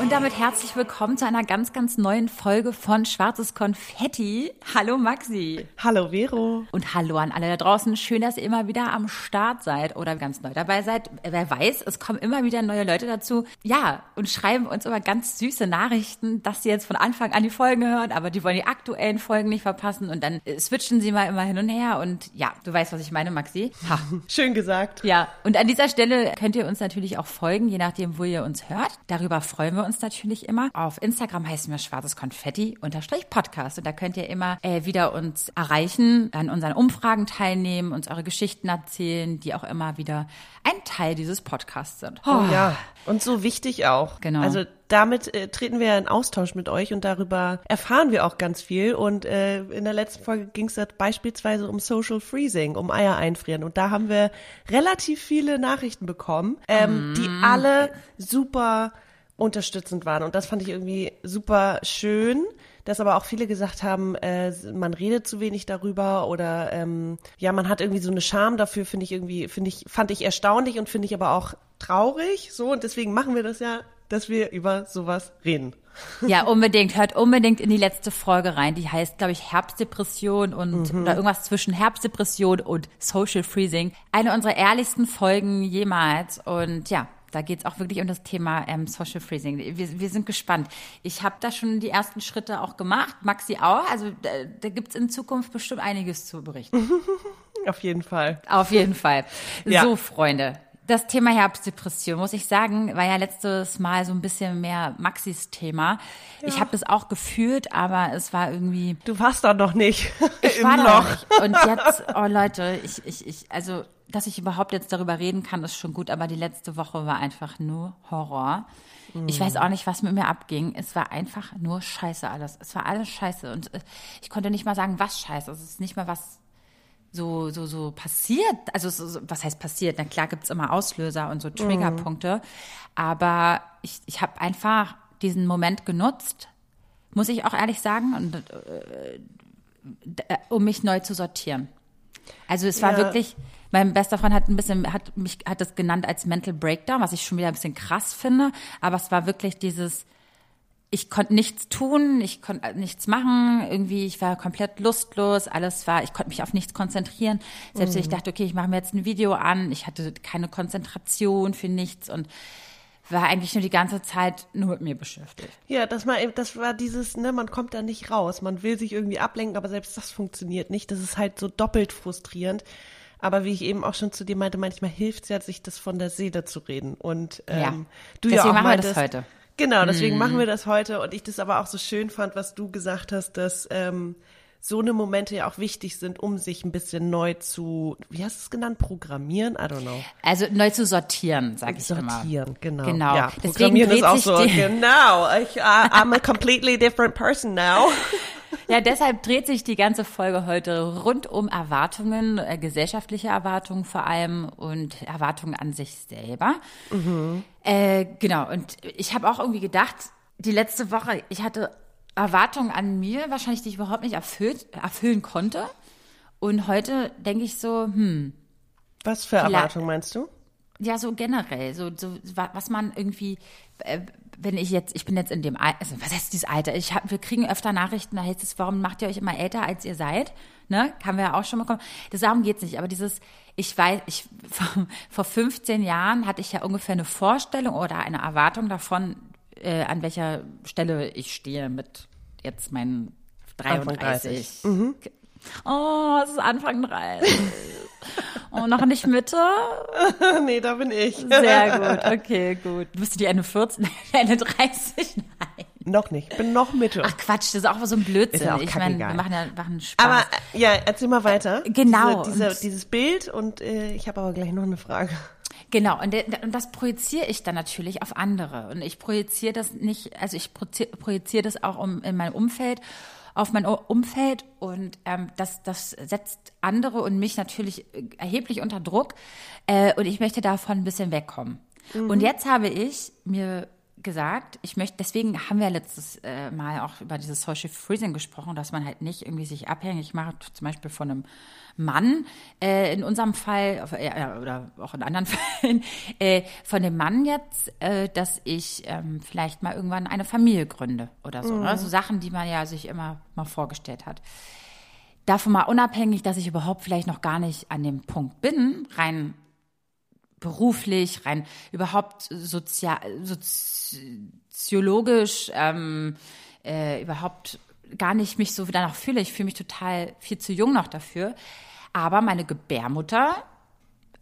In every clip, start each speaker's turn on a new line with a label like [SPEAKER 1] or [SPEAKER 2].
[SPEAKER 1] Und damit herzlich willkommen zu einer ganz, ganz neuen Folge von Schwarzes Konfetti. Hallo Maxi.
[SPEAKER 2] Hallo Vero.
[SPEAKER 1] Und hallo an alle da draußen. Schön, dass ihr immer wieder am Start seid oder ganz neu dabei seid. Wer weiß, es kommen immer wieder neue Leute dazu. Ja, und schreiben uns immer ganz süße Nachrichten, dass sie jetzt von Anfang an die Folgen hören, aber die wollen die aktuellen Folgen nicht verpassen. Und dann switchen sie mal immer hin und her. Und ja, du weißt, was ich meine, Maxi.
[SPEAKER 2] Ha. Schön gesagt.
[SPEAKER 1] Ja, und an dieser Stelle könnt ihr uns natürlich auch folgen, je nachdem, wo ihr uns hört. Darüber freuen wir uns uns natürlich immer. Auf Instagram heißen wir schwarzes Konfetti unterstrich Podcast. Und da könnt ihr immer äh, wieder uns erreichen, an unseren Umfragen teilnehmen, uns eure Geschichten erzählen, die auch immer wieder ein Teil dieses Podcasts sind.
[SPEAKER 2] Oh, oh ja, und so wichtig auch.
[SPEAKER 1] Genau.
[SPEAKER 2] Also damit äh, treten wir in Austausch mit euch und darüber erfahren wir auch ganz viel. Und äh, in der letzten Folge ging es beispielsweise um Social Freezing, um Eier einfrieren. Und da haben wir relativ viele Nachrichten bekommen, ähm, mm. die alle super unterstützend waren. Und das fand ich irgendwie super schön, dass aber auch viele gesagt haben, äh, man redet zu wenig darüber oder ähm, ja, man hat irgendwie so eine Scham dafür, finde ich irgendwie, finde ich, fand ich erstaunlich und finde ich aber auch traurig. So, und deswegen machen wir das ja, dass wir über sowas reden.
[SPEAKER 1] Ja, unbedingt. Hört unbedingt in die letzte Folge rein. Die heißt, glaube ich, Herbstdepression und mhm. oder irgendwas zwischen Herbstdepression und Social Freezing. Eine unserer ehrlichsten Folgen jemals. Und ja, da geht es auch wirklich um das Thema ähm, Social Freezing. Wir, wir sind gespannt. Ich habe da schon die ersten Schritte auch gemacht, Maxi auch. Also da, da gibt es in Zukunft bestimmt einiges zu berichten.
[SPEAKER 2] Auf jeden Fall.
[SPEAKER 1] Auf jeden Fall. Ja. So, Freunde. Das Thema Herbstdepression, muss ich sagen, war ja letztes Mal so ein bisschen mehr Maxis Thema. Ja. Ich habe das auch gefühlt, aber es war irgendwie.
[SPEAKER 2] Du warst da noch nicht.
[SPEAKER 1] Ich war noch nicht. Und jetzt, oh Leute, ich, ich, ich, also dass ich überhaupt jetzt darüber reden kann, ist schon gut, aber die letzte Woche war einfach nur Horror. Mhm. Ich weiß auch nicht, was mit mir abging. Es war einfach nur scheiße alles. Es war alles scheiße und äh, ich konnte nicht mal sagen, was scheiße. Es ist nicht mal was so so so passiert. Also so, was heißt passiert? Na klar gibt's immer Auslöser und so Triggerpunkte, mhm. aber ich ich habe einfach diesen Moment genutzt, muss ich auch ehrlich sagen, und, äh, äh um mich neu zu sortieren. Also es war ja. wirklich mein bester Freund hat ein bisschen, hat mich, hat das genannt als Mental Breakdown, was ich schon wieder ein bisschen krass finde. Aber es war wirklich dieses, ich konnte nichts tun, ich konnte nichts machen, irgendwie, ich war komplett lustlos, alles war, ich konnte mich auf nichts konzentrieren. Selbst wenn ich mhm. dachte, okay, ich mache mir jetzt ein Video an, ich hatte keine Konzentration für nichts und war eigentlich nur die ganze Zeit nur mit mir beschäftigt.
[SPEAKER 2] Ja, das war, das war dieses, ne, man kommt da nicht raus, man will sich irgendwie ablenken, aber selbst das funktioniert nicht. Das ist halt so doppelt frustrierend. Aber wie ich eben auch schon zu dir meinte, manchmal hilft es ja, sich das von der Seele zu reden. Und ähm, ja. du
[SPEAKER 1] deswegen
[SPEAKER 2] ja auch
[SPEAKER 1] machen
[SPEAKER 2] meintest,
[SPEAKER 1] wir das heute.
[SPEAKER 2] Genau, deswegen mm. machen wir das heute. Und ich das aber auch so schön fand, was du gesagt hast, dass ähm, so eine Momente ja auch wichtig sind, um sich ein bisschen neu zu, wie hast du es genannt, programmieren? I don't know.
[SPEAKER 1] Also neu zu sortieren, sag ich
[SPEAKER 2] sortieren,
[SPEAKER 1] immer.
[SPEAKER 2] Sortieren, genau.
[SPEAKER 1] Genau.
[SPEAKER 2] Ja,
[SPEAKER 1] Deswegen
[SPEAKER 2] programmieren ist auch so, genau. Ich, uh, I'm a completely different person now.
[SPEAKER 1] Ja, deshalb dreht sich die ganze Folge heute rund um Erwartungen, äh, gesellschaftliche Erwartungen vor allem und Erwartungen an sich selber. Mhm. Äh, genau, und ich habe auch irgendwie gedacht, die letzte Woche, ich hatte Erwartungen an mir, wahrscheinlich, die ich überhaupt nicht erfüllt, erfüllen konnte. Und heute denke ich so, hm.
[SPEAKER 2] Was für Erwartungen meinst du?
[SPEAKER 1] Ja, so generell, so, so was man irgendwie, äh, wenn ich jetzt, ich bin jetzt in dem Alter, also was heißt dieses Alter? Ich hab, wir kriegen öfter Nachrichten, da heißt es, warum macht ihr euch immer älter, als ihr seid? Ne? Haben wir ja auch schon bekommen. Das darum geht's nicht. Aber dieses, ich weiß, ich, vor, vor 15 Jahren hatte ich ja ungefähr eine Vorstellung oder eine Erwartung davon, äh, an welcher Stelle ich stehe mit jetzt meinen 33. Mhm. Oh, es ist Anfang 30. oh, noch nicht Mitte?
[SPEAKER 2] nee, da bin ich.
[SPEAKER 1] Sehr gut, okay, gut. Bist du die Ende 14, Ende 30? Nein.
[SPEAKER 2] Noch nicht, bin noch Mitte.
[SPEAKER 1] Ach Quatsch, das ist auch so ein Blödsinn. Ist ja auch
[SPEAKER 2] ich meine,
[SPEAKER 1] wir machen ja machen Spaß.
[SPEAKER 2] Aber ja, erzähl mal weiter.
[SPEAKER 1] Genau.
[SPEAKER 2] Diese, diese, dieses Bild und äh, ich habe aber gleich noch eine Frage.
[SPEAKER 1] Genau, und, und das projiziere ich dann natürlich auf andere. Und ich projiziere das nicht, also ich projiziere das auch um, in meinem Umfeld. Auf mein Umfeld und ähm, das, das setzt andere und mich natürlich äh, erheblich unter Druck äh, und ich möchte davon ein bisschen wegkommen. Mhm. Und jetzt habe ich mir gesagt, ich möchte, deswegen haben wir letztes äh, Mal auch über dieses Social Freezing gesprochen, dass man halt nicht irgendwie sich abhängig macht, zum Beispiel von einem Mann, äh, in unserem Fall, äh, oder auch in anderen Fällen, äh, von dem Mann jetzt, äh, dass ich ähm, vielleicht mal irgendwann eine Familie gründe oder so. Ne? Mhm. Ne? So Sachen, die man ja sich immer mal vorgestellt hat. Davon mal unabhängig, dass ich überhaupt vielleicht noch gar nicht an dem Punkt bin, rein beruflich, rein überhaupt sozial, soziologisch, ähm, äh, überhaupt gar nicht mich so danach fühle. Ich fühle mich total viel zu jung noch dafür. Aber meine Gebärmutter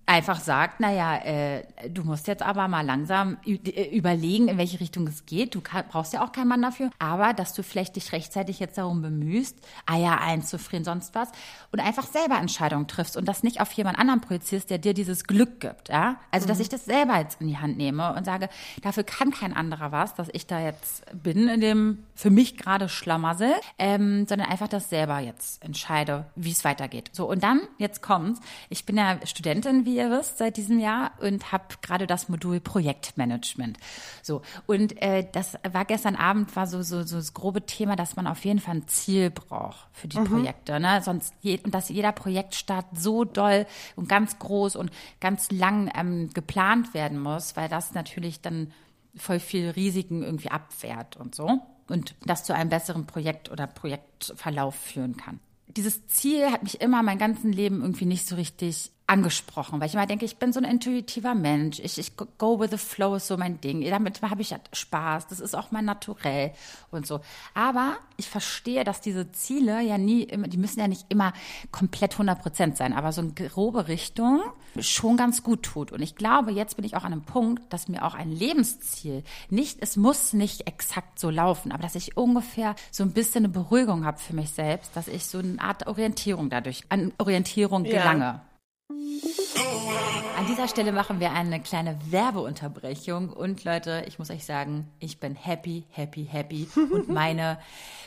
[SPEAKER 1] einfach sagt, naja, äh, du musst jetzt aber mal langsam äh, überlegen, in welche Richtung es geht. Du kann, brauchst ja auch keinen Mann dafür, aber dass du vielleicht dich rechtzeitig jetzt darum bemühst, Eier einzufrieren, sonst was und einfach selber Entscheidungen triffst und das nicht auf jemand anderen projizierst, der dir dieses Glück gibt, ja? Also, dass mhm. ich das selber jetzt in die Hand nehme und sage, dafür kann kein anderer was, dass ich da jetzt bin in dem für mich gerade Schlamassel, ähm, sondern einfach das selber jetzt entscheide, wie es weitergeht. So, und dann, jetzt kommt's, ich bin ja Studentin, wie ihr wisst, seit diesem Jahr und habe gerade das Modul Projektmanagement. So und äh, das war gestern Abend war so, so so das grobe Thema, dass man auf jeden Fall ein Ziel braucht für die mhm. Projekte, ne? Sonst je, und dass jeder Projektstart so doll und ganz groß und ganz lang ähm, geplant werden muss, weil das natürlich dann voll viel Risiken irgendwie abwehrt und so und das zu einem besseren Projekt oder Projektverlauf führen kann. Dieses Ziel hat mich immer mein ganzen Leben irgendwie nicht so richtig angesprochen, weil ich immer denke, ich bin so ein intuitiver Mensch. Ich, ich go with the flow ist so mein Ding. Damit habe ich Spaß. Das ist auch mein Naturell und so. Aber ich verstehe, dass diese Ziele ja nie immer, die müssen ja nicht immer komplett 100 Prozent sein, aber so eine grobe Richtung schon ganz gut tut. Und ich glaube, jetzt bin ich auch an einem Punkt, dass mir auch ein Lebensziel nicht, es muss nicht exakt so laufen, aber dass ich ungefähr so ein bisschen eine Beruhigung habe für mich selbst, dass ich so eine Art Orientierung dadurch, an Orientierung gelange. Ja. An dieser Stelle machen wir eine kleine Werbeunterbrechung und Leute, ich muss euch sagen, ich bin happy, happy, happy und meine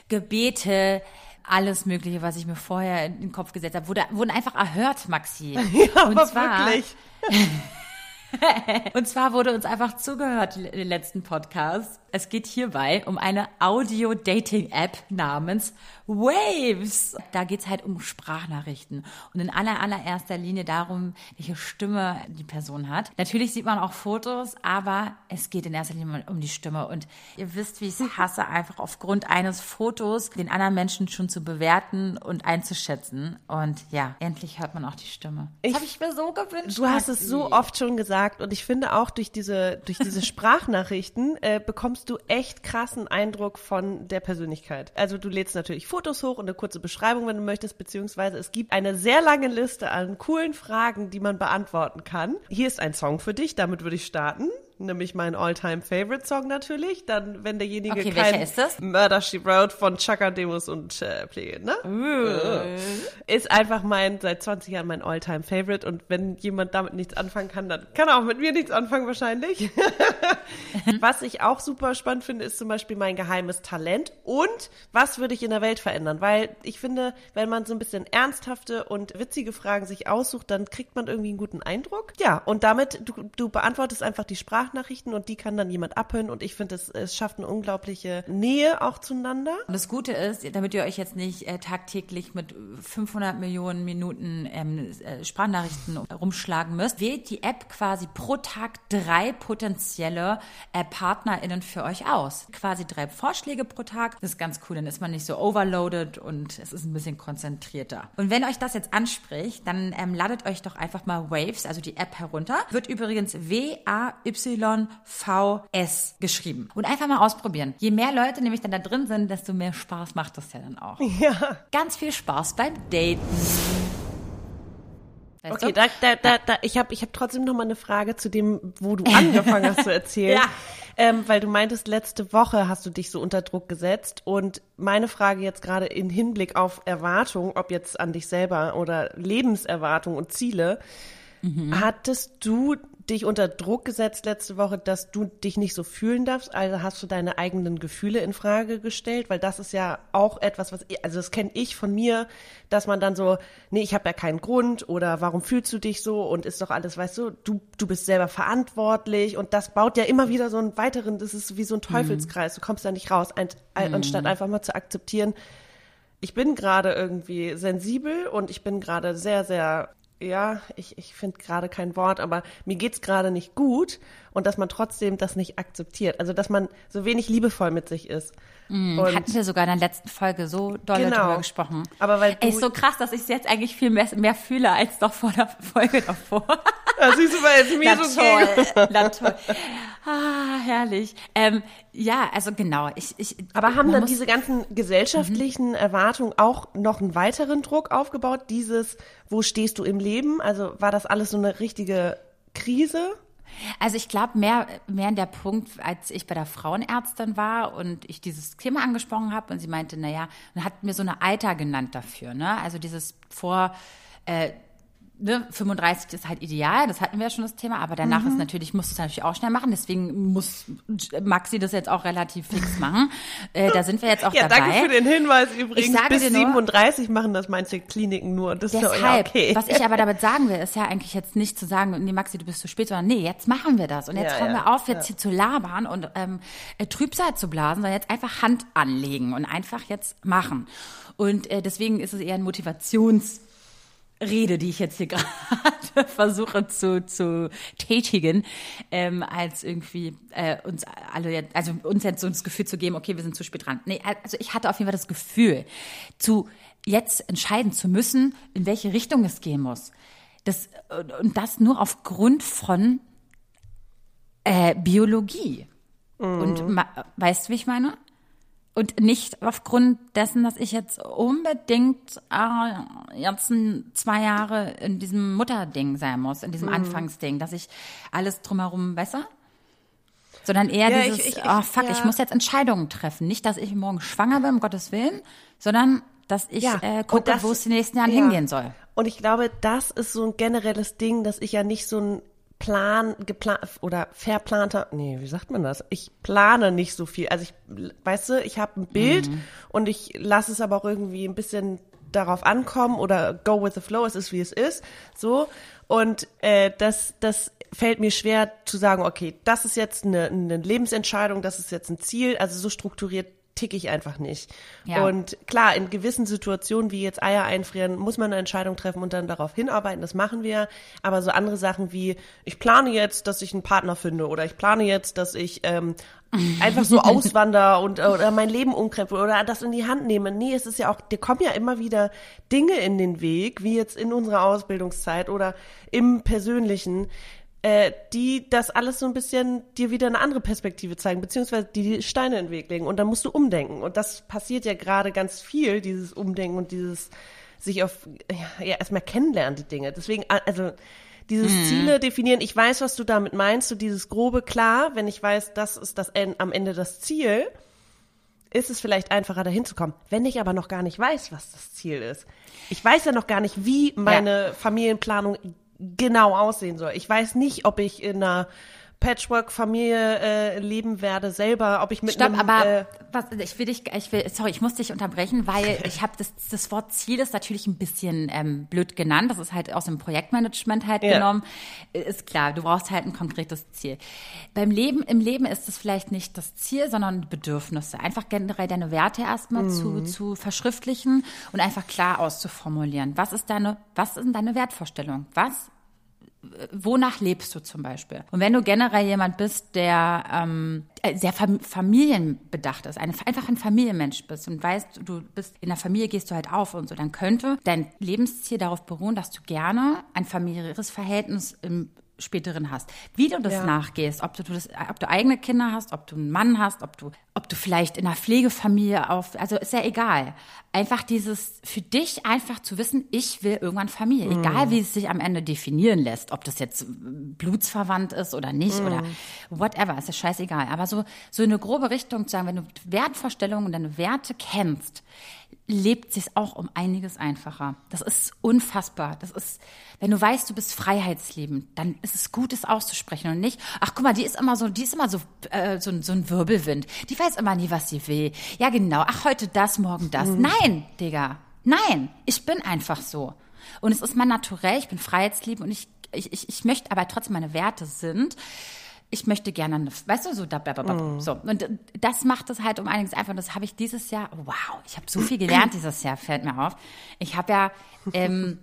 [SPEAKER 1] Gebete, alles Mögliche, was ich mir vorher in den Kopf gesetzt habe, wurde, wurden einfach erhört, Maxi.
[SPEAKER 2] Ja, und zwar, wirklich.
[SPEAKER 1] und zwar wurde uns einfach zugehört in den letzten Podcast. Es geht hierbei um eine Audio-Dating-App namens Waves. Da geht's halt um Sprachnachrichten und in aller, allererster Linie darum, welche Stimme die Person hat. Natürlich sieht man auch Fotos, aber es geht in erster Linie um die Stimme. Und ihr wisst, wie ich es hasse, einfach aufgrund eines Fotos den anderen Menschen schon zu bewerten und einzuschätzen. Und ja, endlich hört man auch die Stimme.
[SPEAKER 2] Das habe ich mir so gewünscht. Du hast es so oft schon gesagt und ich finde auch durch diese, durch diese Sprachnachrichten äh, bekommst du echt krassen Eindruck von der Persönlichkeit. Also du lädst natürlich Fotos hoch und eine kurze Beschreibung, wenn du möchtest, beziehungsweise es gibt eine sehr lange Liste an coolen Fragen, die man beantworten kann. Hier ist ein Song für dich, damit würde ich starten nämlich mein Alltime favorite Song natürlich. Dann, wenn derjenige
[SPEAKER 1] okay, kein ist das?
[SPEAKER 2] Murder She Wrote von Chaka Demos und äh, Pflege, ne? Uh. Ist einfach mein, seit 20 Jahren mein Alltime favorite und wenn jemand damit nichts anfangen kann, dann kann er auch mit mir nichts anfangen wahrscheinlich. was ich auch super spannend finde, ist zum Beispiel mein geheimes Talent und was würde ich in der Welt verändern? Weil ich finde, wenn man so ein bisschen ernsthafte und witzige Fragen sich aussucht, dann kriegt man irgendwie einen guten Eindruck. Ja, und damit, du, du beantwortest einfach die Sprache Sprachnachrichten und die kann dann jemand abhören und ich finde, es, es schafft eine unglaubliche Nähe auch zueinander.
[SPEAKER 1] Und das Gute ist, damit ihr euch jetzt nicht äh, tagtäglich mit 500 Millionen Minuten ähm, äh, Sprachnachrichten rumschlagen müsst, wählt die App quasi pro Tag drei potenzielle äh, PartnerInnen für euch aus. Quasi drei Vorschläge pro Tag. Das ist ganz cool, dann ist man nicht so overloaded und es ist ein bisschen konzentrierter. Und wenn euch das jetzt anspricht, dann ähm, ladet euch doch einfach mal Waves, also die App herunter. Wird übrigens W-A-Y YVS geschrieben. Und einfach mal ausprobieren. Je mehr Leute nämlich dann da drin sind, desto mehr Spaß macht das ja dann auch.
[SPEAKER 2] Ja.
[SPEAKER 1] Ganz viel Spaß beim Daten.
[SPEAKER 2] Weißt okay, da, da, da, da, ich habe ich hab trotzdem noch mal eine Frage zu dem, wo du angefangen hast zu erzählen. ja. Ähm, weil du meintest, letzte Woche hast du dich so unter Druck gesetzt. Und meine Frage jetzt gerade in Hinblick auf Erwartung, ob jetzt an dich selber oder Lebenserwartung und Ziele, mhm. hattest du dich unter Druck gesetzt letzte Woche, dass du dich nicht so fühlen darfst? Also hast du deine eigenen Gefühle in Frage gestellt? Weil das ist ja auch etwas, was, ich, also das kenne ich von mir, dass man dann so, nee, ich habe ja keinen Grund oder warum fühlst du dich so? Und ist doch alles, weißt du, du, du bist selber verantwortlich. Und das baut ja immer wieder so einen weiteren, das ist wie so ein Teufelskreis, du kommst da nicht raus, ein, ein, anstatt einfach mal zu akzeptieren, ich bin gerade irgendwie sensibel und ich bin gerade sehr, sehr ja, ich, ich finde gerade kein Wort, aber mir geht's gerade nicht gut und dass man trotzdem das nicht akzeptiert. Also dass man so wenig liebevoll mit sich ist.
[SPEAKER 1] Mm, hatten wir sogar in der letzten Folge so doll genau. darüber gesprochen.
[SPEAKER 2] Aber weil
[SPEAKER 1] Ey, ist so krass, dass ich es jetzt eigentlich viel mehr, mehr fühle als doch vor der Folge davor.
[SPEAKER 2] Das siehst du, weil jetzt mir
[SPEAKER 1] Na
[SPEAKER 2] so
[SPEAKER 1] toll, na toll. Ah, herrlich. Ähm, ja, also genau. Ich, ich,
[SPEAKER 2] Aber haben dann diese ganzen gesellschaftlichen mhm. Erwartungen auch noch einen weiteren Druck aufgebaut? Dieses, wo stehst du im Leben? Also war das alles so eine richtige Krise?
[SPEAKER 1] Also ich glaube, mehr, mehr in der Punkt, als ich bei der Frauenärztin war und ich dieses Thema angesprochen habe und sie meinte, naja, und hat mir so eine Alter genannt dafür, ne? Also dieses vor äh, ne, 35 ist halt ideal, das hatten wir ja schon das Thema, aber danach mhm. ist natürlich, muss es natürlich auch schnell machen, deswegen muss Maxi das jetzt auch relativ fix machen. Äh, da sind wir jetzt auch
[SPEAKER 2] ja,
[SPEAKER 1] dabei.
[SPEAKER 2] Danke für den Hinweis übrigens.
[SPEAKER 1] Ich
[SPEAKER 2] Bis
[SPEAKER 1] dir nur,
[SPEAKER 2] 37 machen das manche Kliniken nur. Das
[SPEAKER 1] deshalb,
[SPEAKER 2] ist ja okay.
[SPEAKER 1] Was ich aber damit sagen will, ist ja eigentlich jetzt nicht zu sagen, nee Maxi, du bist zu spät, sondern nee, jetzt machen wir das und jetzt ja, hören ja, wir auf, jetzt hier zu labern und ähm, äh, Trübsal zu blasen, sondern jetzt einfach Hand anlegen und einfach jetzt machen. Und äh, deswegen ist es eher ein Motivations Rede, die ich jetzt hier gerade versuche zu, zu tätigen, ähm, als irgendwie äh, uns alle, jetzt, also uns jetzt so das Gefühl zu geben, okay, wir sind zu spät dran. Nee, also ich hatte auf jeden Fall das Gefühl, zu jetzt entscheiden zu müssen, in welche Richtung es gehen muss. Das, und das nur aufgrund von äh, Biologie. Mhm. Und weißt du, wie ich meine? Und nicht aufgrund dessen, dass ich jetzt unbedingt äh, jetzt zwei Jahre in diesem Mutterding sein muss, in diesem mhm. Anfangsding, dass ich alles drumherum besser. Sondern eher ja, dieses, ich, ich, oh fuck, ja. ich muss jetzt Entscheidungen treffen. Nicht, dass ich morgen schwanger bin, um Gottes Willen, sondern dass ich ja. äh, gucke, wo es den nächsten Jahren hingehen soll.
[SPEAKER 2] Und ich glaube, das ist so ein generelles Ding, dass ich ja nicht so ein plan, geplant oder verplanter, nee, wie sagt man das? Ich plane nicht so viel. Also ich, weißt du, ich habe ein Bild mhm. und ich lasse es aber auch irgendwie ein bisschen darauf ankommen oder go with the flow, es ist wie es ist, so. Und äh, das, das fällt mir schwer zu sagen, okay, das ist jetzt eine, eine Lebensentscheidung, das ist jetzt ein Ziel. Also so strukturiert tick ich einfach nicht. Ja. Und klar, in gewissen Situationen wie jetzt Eier einfrieren, muss man eine Entscheidung treffen und dann darauf hinarbeiten. Das machen wir. Aber so andere Sachen wie, ich plane jetzt, dass ich einen Partner finde oder ich plane jetzt, dass ich ähm, einfach so auswander und oder mein Leben umkrempel oder das in die Hand nehme. Nee, es ist ja auch, dir kommen ja immer wieder Dinge in den Weg, wie jetzt in unserer Ausbildungszeit oder im Persönlichen, äh, die das alles so ein bisschen dir wieder eine andere Perspektive zeigen, beziehungsweise die, die Steine in den Weg legen. Und dann musst du umdenken. Und das passiert ja gerade ganz viel, dieses Umdenken und dieses sich auf, ja, ja erstmal kennenlernen, die Dinge. Deswegen, also, dieses mhm. Ziele definieren, ich weiß, was du damit meinst, so dieses grobe, klar, wenn ich weiß, das ist das am Ende das Ziel, ist es vielleicht einfacher, dahin zu kommen. Wenn ich aber noch gar nicht weiß, was das Ziel ist. Ich weiß ja noch gar nicht, wie meine ja. Familienplanung genau aussehen soll. Ich weiß nicht, ob ich in einer Patchwork-Familie äh, leben werde selber, ob ich mit
[SPEAKER 1] Stopp,
[SPEAKER 2] einem,
[SPEAKER 1] aber
[SPEAKER 2] äh,
[SPEAKER 1] was, ich will dich, ich will, sorry, ich muss dich unterbrechen, weil ich habe das, das Wort Ziel ist natürlich ein bisschen ähm, blöd genannt. Das ist halt aus dem Projektmanagement halt ja. genommen. Ist klar, du brauchst halt ein konkretes Ziel. Beim Leben, im Leben ist es vielleicht nicht das Ziel, sondern Bedürfnisse. Einfach generell deine Werte erstmal mhm. zu, zu verschriftlichen und einfach klar auszuformulieren. Was ist deine, was ist deine Wertvorstellung? Was wonach lebst du zum Beispiel? Und wenn du generell jemand bist, der ähm, äh, sehr familienbedacht ist, eine, einfach ein Familienmensch bist und weißt, du bist in der Familie, gehst du halt auf und so, dann könnte dein Lebensziel darauf beruhen, dass du gerne ein familiäres Verhältnis im späteren hast. Wie du das ja. nachgehst, ob du, das, ob du eigene Kinder hast, ob du einen Mann hast, ob du, ob du vielleicht in einer Pflegefamilie auf, also ist ja egal. Einfach dieses, für dich einfach zu wissen, ich will irgendwann Familie. Mhm. Egal wie es sich am Ende definieren lässt, ob das jetzt blutsverwandt ist oder nicht mhm. oder whatever, ist ja scheißegal. Aber so, so eine grobe Richtung zu sagen, wenn du Wertvorstellungen und deine Werte kennst, lebt sich auch um einiges einfacher. Das ist unfassbar. Das ist, wenn du weißt, du bist freiheitsliebend, dann ist es gut, es auszusprechen und nicht, ach guck mal, die ist immer so, die ist immer so, äh, so, so ein Wirbelwind. Die weiß immer nie, was sie will. Ja, genau. Ach, heute das, morgen das. Mhm. Nein, Digga. Nein. Ich bin einfach so. Und es ist mein Naturell, ich bin freiheitsliebend und ich, ich, ich, ich möchte aber trotzdem meine Werte sind ich möchte gerne, eine, weißt du, so, da, da, da, mm. so. Und das macht es halt um einiges einfach. Und das habe ich dieses Jahr, wow, ich habe so viel gelernt dieses Jahr, fällt mir auf. Ich habe ja, ähm,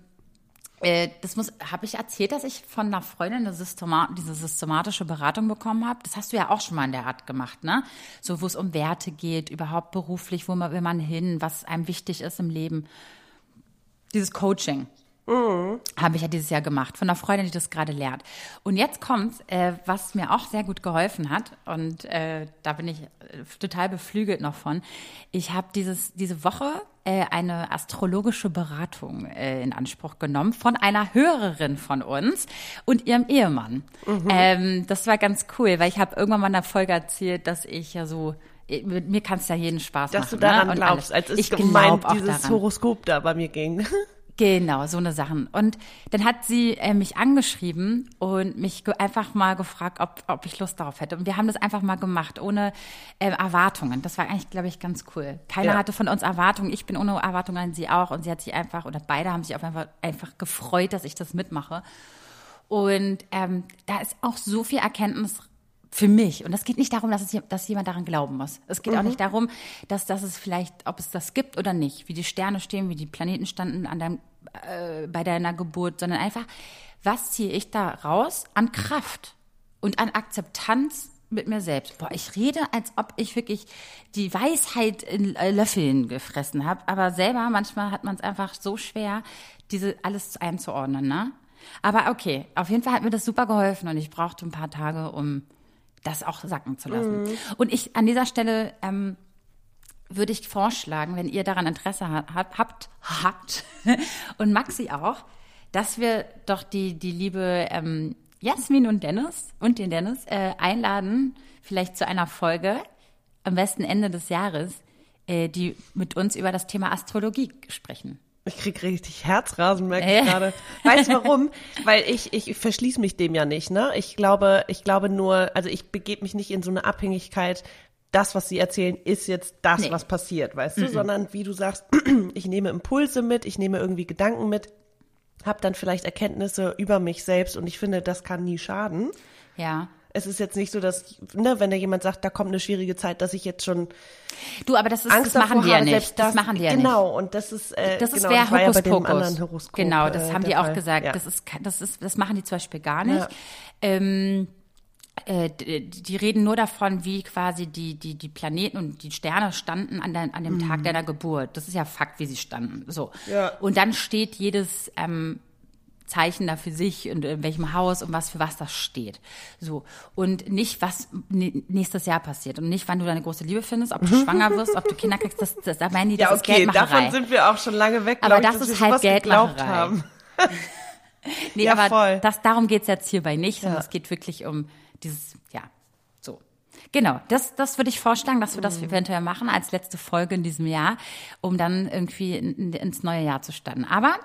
[SPEAKER 1] äh, das muss, habe ich erzählt, dass ich von einer Freundin eine Systema diese systematische Beratung bekommen habe. Das hast du ja auch schon mal in der Art gemacht, ne? So, wo es um Werte geht, überhaupt beruflich, wo man, will man hin, was einem wichtig ist im Leben. Dieses Coaching. Mhm. Habe ich ja dieses Jahr gemacht, von einer Freundin, die das gerade lernt. Und jetzt kommt, äh, was mir auch sehr gut geholfen hat, und äh, da bin ich äh, total beflügelt noch von. Ich habe dieses diese Woche äh, eine astrologische Beratung äh, in Anspruch genommen von einer Hörerin von uns und ihrem Ehemann. Mhm. Ähm, das war ganz cool, weil ich habe irgendwann mal in der Folge erzählt, dass ich ja so äh, mir kann es ja jeden Spaß
[SPEAKER 2] Dass
[SPEAKER 1] machen.
[SPEAKER 2] Dass du daran ne? glaubst, als es ich gemeint dieses daran. Horoskop da bei mir ging.
[SPEAKER 1] Genau, so eine Sachen. Und dann hat sie äh, mich angeschrieben und mich einfach mal gefragt, ob, ob ich Lust darauf hätte. Und wir haben das einfach mal gemacht, ohne äh, Erwartungen. Das war eigentlich, glaube ich, ganz cool. Keiner ja. hatte von uns Erwartungen. Ich bin ohne Erwartungen an sie auch. Und sie hat sich einfach, oder beide haben sich auf einfach, einfach gefreut, dass ich das mitmache. Und ähm, da ist auch so viel Erkenntnis für mich. Und es geht nicht darum, dass, es, dass jemand daran glauben muss. Es geht mhm. auch nicht darum, dass, dass es vielleicht, ob es das gibt oder nicht, wie die Sterne stehen, wie die Planeten standen an deinem, äh, bei deiner Geburt, sondern einfach, was ziehe ich da raus an Kraft und an Akzeptanz mit mir selbst. Boah, ich rede, als ob ich wirklich die Weisheit in äh, Löffeln gefressen habe, aber selber manchmal hat man es einfach so schwer, diese alles einzuordnen, ne? Aber okay, auf jeden Fall hat mir das super geholfen und ich brauchte ein paar Tage, um das auch sacken zu lassen. Mhm. Und ich an dieser Stelle ähm, würde ich vorschlagen, wenn ihr daran Interesse habt, habt, habt und Maxi auch, dass wir doch die, die liebe ähm, Jasmin und Dennis und den Dennis äh, einladen, vielleicht zu einer Folge am besten Ende des Jahres, äh, die mit uns über das Thema Astrologie sprechen.
[SPEAKER 2] Ich krieg richtig Herzrasen, merke ich gerade. Weißt du warum? Weil ich, ich verschließe mich dem ja nicht, ne? Ich glaube, ich glaube nur, also ich begebe mich nicht in so eine Abhängigkeit, das, was sie erzählen, ist jetzt das, nee. was passiert, weißt du? Mhm. Sondern wie du sagst, ich nehme Impulse mit, ich nehme irgendwie Gedanken mit, habe dann vielleicht Erkenntnisse über mich selbst und ich finde, das kann nie schaden.
[SPEAKER 1] Ja
[SPEAKER 2] es ist jetzt nicht so, dass, ne, wenn da jemand sagt, da kommt eine schwierige Zeit, dass ich jetzt schon
[SPEAKER 1] Du, aber das ist, Angst das machen die ja nicht. Das, das, machen die ja
[SPEAKER 2] genau, nicht. Genau, und das ist, äh,
[SPEAKER 1] das
[SPEAKER 2] ist
[SPEAKER 1] genau, wer Hokus Pokus. Genau, das äh, haben die auch Fall. gesagt. Ja. Das ist, das ist, das machen die zum Beispiel gar nicht. Ja. Ähm, äh, die reden nur davon, wie quasi die, die, die Planeten und die Sterne standen an, der, an dem mhm. Tag deiner Geburt. Das ist ja Fakt, wie sie standen. So. Ja. Und dann steht jedes ähm, Zeichen da für sich und in welchem Haus und was für was das steht. So. Und nicht, was nächstes Jahr passiert und nicht, wann du deine große Liebe findest, ob du schwanger wirst, ob du Kinder kriegst, das, das, da meinen die, das ja, okay, ist Geldmacherei.
[SPEAKER 2] davon sind wir auch schon lange weg,
[SPEAKER 1] aber das ich, ist halt Geldmacherei. nee, ja, aber voll. das, darum geht's jetzt hierbei nicht, sondern ja. es geht wirklich um dieses, ja, so. Genau, das, das würde ich vorschlagen, dass wir das mhm. eventuell machen als letzte Folge in diesem Jahr, um dann irgendwie in, ins neue Jahr zu starten. Aber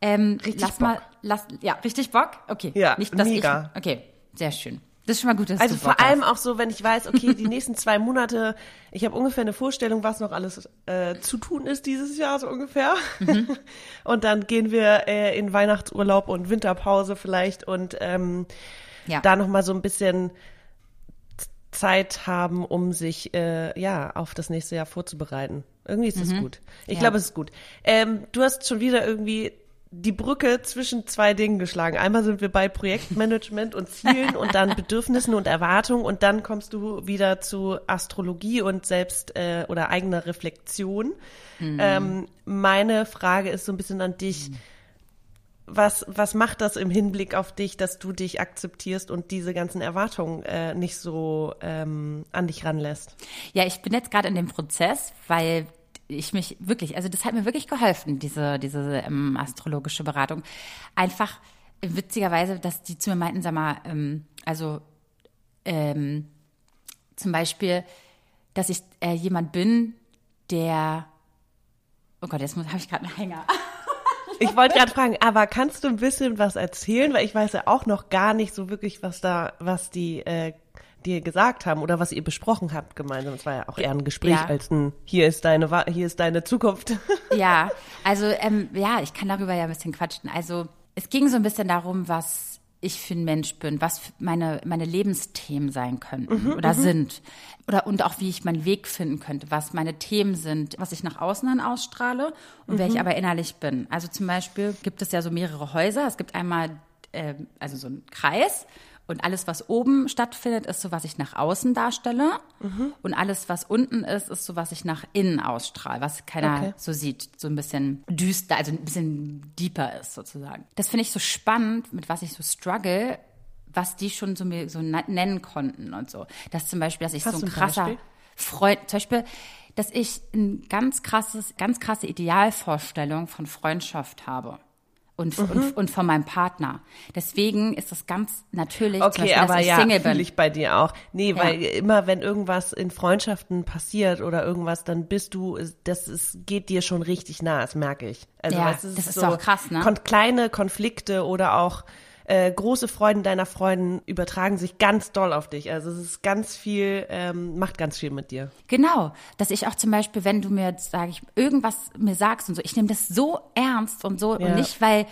[SPEAKER 1] ähm, richtig lass Bock. mal, lass, ja, richtig Bock? Okay.
[SPEAKER 2] Ja, Nicht, dass mega.
[SPEAKER 1] Ich, okay, sehr schön. Das ist schon mal gut, dass
[SPEAKER 2] Also vor allem hast. auch so, wenn ich weiß, okay, die nächsten zwei Monate, ich habe ungefähr eine Vorstellung, was noch alles äh, zu tun ist dieses Jahr so ungefähr. Mhm. Und dann gehen wir äh, in Weihnachtsurlaub und Winterpause vielleicht und ähm, ja. da noch mal so ein bisschen Zeit haben, um sich äh, ja auf das nächste Jahr vorzubereiten. Irgendwie ist das mhm. gut. Ich ja. glaube, es ist gut. Ähm, du hast schon wieder irgendwie die Brücke zwischen zwei Dingen geschlagen. Einmal sind wir bei Projektmanagement und Zielen und dann Bedürfnissen und Erwartungen und dann kommst du wieder zu Astrologie und selbst äh, oder eigener Reflexion. Mhm. Ähm, meine Frage ist so ein bisschen an dich. Mhm. Was, was macht das im Hinblick auf dich, dass du dich akzeptierst und diese ganzen Erwartungen äh, nicht so ähm, an dich ranlässt?
[SPEAKER 1] Ja, ich bin jetzt gerade in dem Prozess, weil ich mich wirklich, also das hat mir wirklich geholfen, diese, diese ähm, astrologische Beratung. Einfach witzigerweise, dass die zu mir meinten, sag mal, ähm, also ähm, zum Beispiel, dass ich äh, jemand bin, der Oh Gott, jetzt habe ich gerade einen Hänger.
[SPEAKER 2] Ich wollte gerade fragen, aber kannst du ein bisschen was erzählen? Weil ich weiß ja auch noch gar nicht so wirklich, was da, was die äh, dir gesagt haben oder was ihr besprochen habt gemeinsam. Es war ja auch eher ein Gespräch
[SPEAKER 1] Ja.
[SPEAKER 2] als ein hier ist deine hier ist deine Zukunft.
[SPEAKER 1] Ja, also ähm, ja, ich kann darüber ja ein bisschen quatschen. Also es ging so ein bisschen darum, was ich für ein Mensch bin, was meine meine Lebensthemen sein könnten oder sind oder und auch wie ich meinen Weg finden könnte, was meine Themen sind, was ich nach außen hin ausstrahle und wer ich aber innerlich bin. Also zum Beispiel gibt es ja so mehrere Häuser. Es gibt einmal äh, also so einen Kreis und alles, was oben stattfindet, ist so, was ich nach außen darstelle. Und alles, was unten ist, ist so, was ich nach innen ausstrahle, was keiner
[SPEAKER 2] Okay.
[SPEAKER 1] so sieht. So ein bisschen düster, also ein bisschen deeper ist sozusagen. Das finde ich so spannend, mit was ich so struggle, was die schon so mir so nennen konnten und so. Das zum Beispiel, dass ich
[SPEAKER 2] Hast
[SPEAKER 1] so ein
[SPEAKER 2] ein
[SPEAKER 1] krasser
[SPEAKER 2] Beispiel?
[SPEAKER 1] Freund, zum Beispiel, dass ich ein ganz krasses, ganz krasse Idealvorstellung von Freundschaft habe. Und,
[SPEAKER 2] Mhm.
[SPEAKER 1] und, und von meinem Partner. Deswegen ist das ganz natürlich,
[SPEAKER 2] Okay,
[SPEAKER 1] Beispiel,
[SPEAKER 2] aber ja, fühle ich bei dir auch. Nee,
[SPEAKER 1] Ja.
[SPEAKER 2] weil immer wenn irgendwas in Freundschaften passiert oder irgendwas, dann bist du, das ist, geht dir schon richtig nah, das merke ich. Also,
[SPEAKER 1] Ja,
[SPEAKER 2] weißt, du, es
[SPEAKER 1] das ist
[SPEAKER 2] so
[SPEAKER 1] auch krass, ne?
[SPEAKER 2] Kon kleine Konflikte oder auch äh, große Freuden deiner Freuden übertragen sich ganz doll auf dich. Also es ist ganz viel, ähm, macht ganz viel mit dir.
[SPEAKER 1] Genau, dass ich auch zum Beispiel, wenn du mir sage ich, irgendwas mir sagst und so, ich nehme das so ernst und so
[SPEAKER 2] Ja.
[SPEAKER 1] und nicht, weil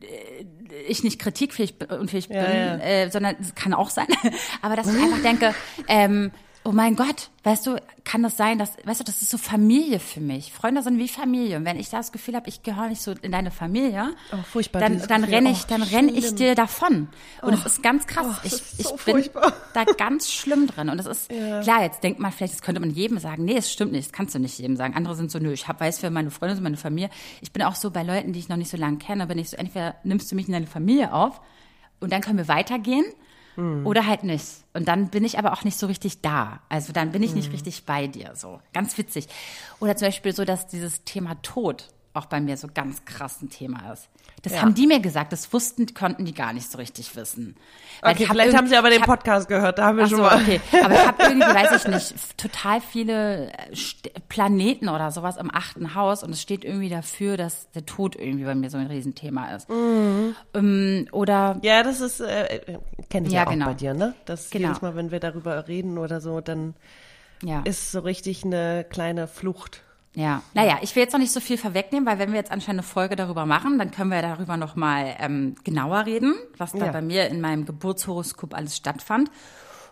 [SPEAKER 1] äh, ich nicht kritikfähig bin, unfähig
[SPEAKER 2] Ja,
[SPEAKER 1] bin,
[SPEAKER 2] ja.
[SPEAKER 1] Äh, sondern es kann auch sein, aber dass ich einfach denke, ähm, oh mein Gott, weißt du, kann das sein, dass, weißt du, das ist so Familie für mich. Freunde sind wie Familie. Und wenn ich das Gefühl habe, ich gehöre nicht so in deine Familie,
[SPEAKER 2] Oh, furchtbar,
[SPEAKER 1] dann, dann renne ich,
[SPEAKER 2] Oh,
[SPEAKER 1] dann renne ich dir davon. Und es ist ganz krass.
[SPEAKER 2] Oh,
[SPEAKER 1] ich ich
[SPEAKER 2] so
[SPEAKER 1] bin
[SPEAKER 2] furchtbar.
[SPEAKER 1] da ganz schlimm drin. Und das ist, klar, jetzt denkt man vielleicht, das könnte man jedem sagen. Nee, es stimmt nicht, das kannst du nicht jedem sagen. Andere sind so, nö, ich hab, weiß für meine Freunde, und meine Familie. Ich bin auch so bei Leuten, die ich noch nicht so lange kenne, bin ich so, entweder nimmst du mich in deine Familie auf und dann können wir weitergehen oder halt nicht. Und dann bin ich aber auch nicht so richtig da. Also dann bin ich nicht richtig bei dir, so. Ganz witzig. Oder zum Beispiel so, dass dieses Thema Tod auch bei mir so ganz krass ein Thema ist. Das
[SPEAKER 2] Ja.
[SPEAKER 1] haben die mir gesagt, das wussten, konnten die gar nicht so richtig wissen. Weil
[SPEAKER 2] Okay,
[SPEAKER 1] ich hab
[SPEAKER 2] vielleicht haben sie aber den
[SPEAKER 1] hab-
[SPEAKER 2] Podcast gehört, da haben wir schon
[SPEAKER 1] so,
[SPEAKER 2] mal.
[SPEAKER 1] okay. Aber ich habe irgendwie, weiß ich nicht, total viele äh, Planeten oder sowas im achten Haus und es steht irgendwie dafür, dass der Tod irgendwie bei mir so ein Riesenthema ist.
[SPEAKER 2] Mhm.
[SPEAKER 1] Ähm, oder
[SPEAKER 2] Ja, das ist, äh, kenne ich ja,
[SPEAKER 1] Ja,
[SPEAKER 2] auch
[SPEAKER 1] genau.
[SPEAKER 2] bei dir, ne? Das
[SPEAKER 1] Genau.
[SPEAKER 2] jedes Mal, wenn wir darüber reden oder so, dann
[SPEAKER 1] ja.
[SPEAKER 2] ist so richtig eine kleine Flucht.
[SPEAKER 1] Ja, naja, ich will jetzt noch nicht so viel vorwegnehmen, weil wenn wir jetzt anscheinend eine Folge darüber machen, dann können wir darüber nochmal ähm, genauer reden, was da
[SPEAKER 2] Ja.
[SPEAKER 1] bei mir in meinem Geburtshoroskop alles stattfand.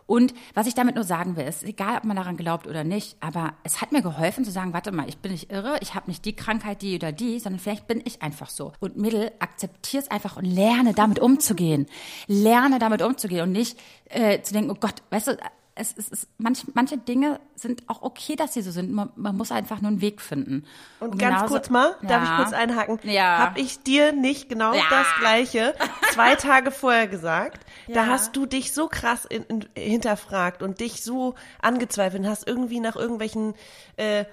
[SPEAKER 1] Und was ich damit nur sagen will, ist egal, ob man daran glaubt oder nicht, aber es hat mir geholfen zu sagen, warte mal, ich bin nicht irre, ich habe nicht die Krankheit, die oder die, sondern vielleicht bin ich einfach so. Und Mädel, akzeptier es einfach und lerne damit umzugehen. Lerne damit umzugehen und nicht äh, zu denken, oh Gott, weißt du, es, es, es, manch, manche Dinge sind auch okay, dass sie so sind. Man, man muss einfach nur einen Weg finden.
[SPEAKER 2] Und ganz
[SPEAKER 1] genauso-
[SPEAKER 2] kurz mal, darf ich
[SPEAKER 1] Ja.
[SPEAKER 2] kurz einhaken?
[SPEAKER 1] Ja.
[SPEAKER 2] Hab ich dir nicht genau
[SPEAKER 1] Ja.
[SPEAKER 2] das Gleiche zwei Tage vorher gesagt? Da
[SPEAKER 1] Ja.
[SPEAKER 2] hast du dich so krass in, in, hinterfragt und dich so angezweifelt und hast irgendwie nach irgendwelchen äh,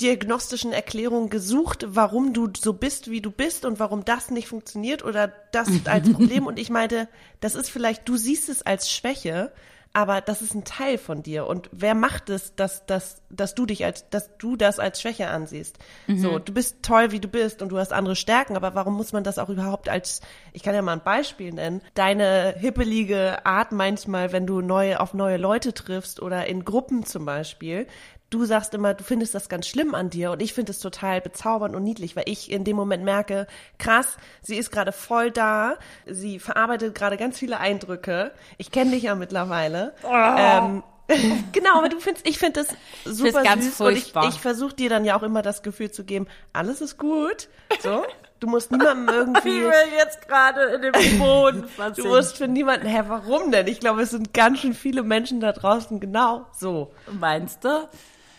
[SPEAKER 2] diagnostischen Erklärungen gesucht, warum du so bist, wie du bist und warum das nicht funktioniert oder das als Problem. Und ich meinte, das ist vielleicht, du siehst es als Schwäche, aber das ist ein Teil von dir. Und wer macht es, dass, dass, dass du dich als, dass du das als Schwäche ansiehst? So, du bist toll, wie du bist und du hast andere Stärken, aber warum muss man das auch überhaupt als, ich kann ja mal ein Beispiel nennen, deine hippelige Art manchmal, wenn du neue, auf neue Leute triffst oder in Gruppen zum Beispiel, du sagst immer, du findest das ganz schlimm an dir und ich finde es total bezaubernd und niedlich, weil ich in dem Moment merke, krass, sie ist gerade voll da, sie verarbeitet gerade ganz viele Eindrücke. Ich kenne dich ja mittlerweile. Ähm, genau, aber du findest, ich finde das super
[SPEAKER 1] ganz
[SPEAKER 2] süß und ich,
[SPEAKER 1] furchtbar.
[SPEAKER 2] ich versuche dir dann ja auch immer das Gefühl zu geben, alles ist gut. So, du musst niemandem irgendwie
[SPEAKER 1] jetzt gerade in dem Boden
[SPEAKER 2] Du musst für niemanden, hä, warum denn? Ich glaube, es sind ganz schön viele Menschen da draußen genau so.
[SPEAKER 1] Meinst du?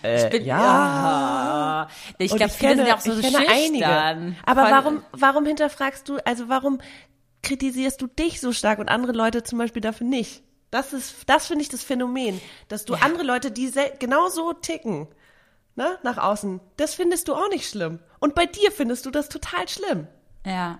[SPEAKER 2] Äh,
[SPEAKER 1] Ich bin,
[SPEAKER 2] ja.
[SPEAKER 1] ja. Ich glaube, viele
[SPEAKER 2] kenne,
[SPEAKER 1] sind ja auch so schüchtern.
[SPEAKER 2] einige. Aber
[SPEAKER 1] Voll-
[SPEAKER 2] warum, warum hinterfragst du, also warum kritisierst du dich so stark und andere Leute zum Beispiel dafür nicht? Das ist, das finde ich das Phänomen, dass du andere Leute, die genauso ticken, ne, nach außen, das findest du auch nicht schlimm. Und bei dir findest du das total schlimm.
[SPEAKER 1] Ja.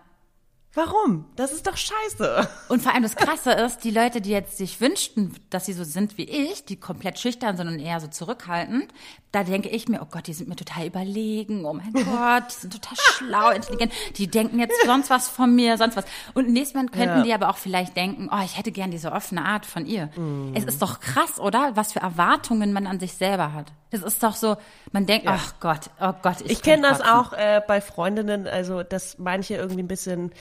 [SPEAKER 2] Warum? Das ist doch scheiße.
[SPEAKER 1] Und vor allem das Krasse ist, die Leute, die jetzt sich wünschten, dass sie so sind wie ich, die komplett schüchtern sind und eher so zurückhaltend, da denke ich mir, oh Gott, die sind mir total überlegen, oh mein Gott, die sind total schlau, intelligent, die denken jetzt sonst was von mir, sonst was. Und im nächsten Moment könnten
[SPEAKER 2] Ja.
[SPEAKER 1] die aber auch vielleicht denken, oh, ich hätte gern diese offene Art von ihr.
[SPEAKER 2] Mhm.
[SPEAKER 1] Es ist doch krass, oder? Was für Erwartungen man an sich selber hat. Das ist doch so, man denkt, ach Gott, oh Gott, ich,
[SPEAKER 2] Ich kenne das auch äh, bei Freundinnen, also dass manche irgendwie ein bisschen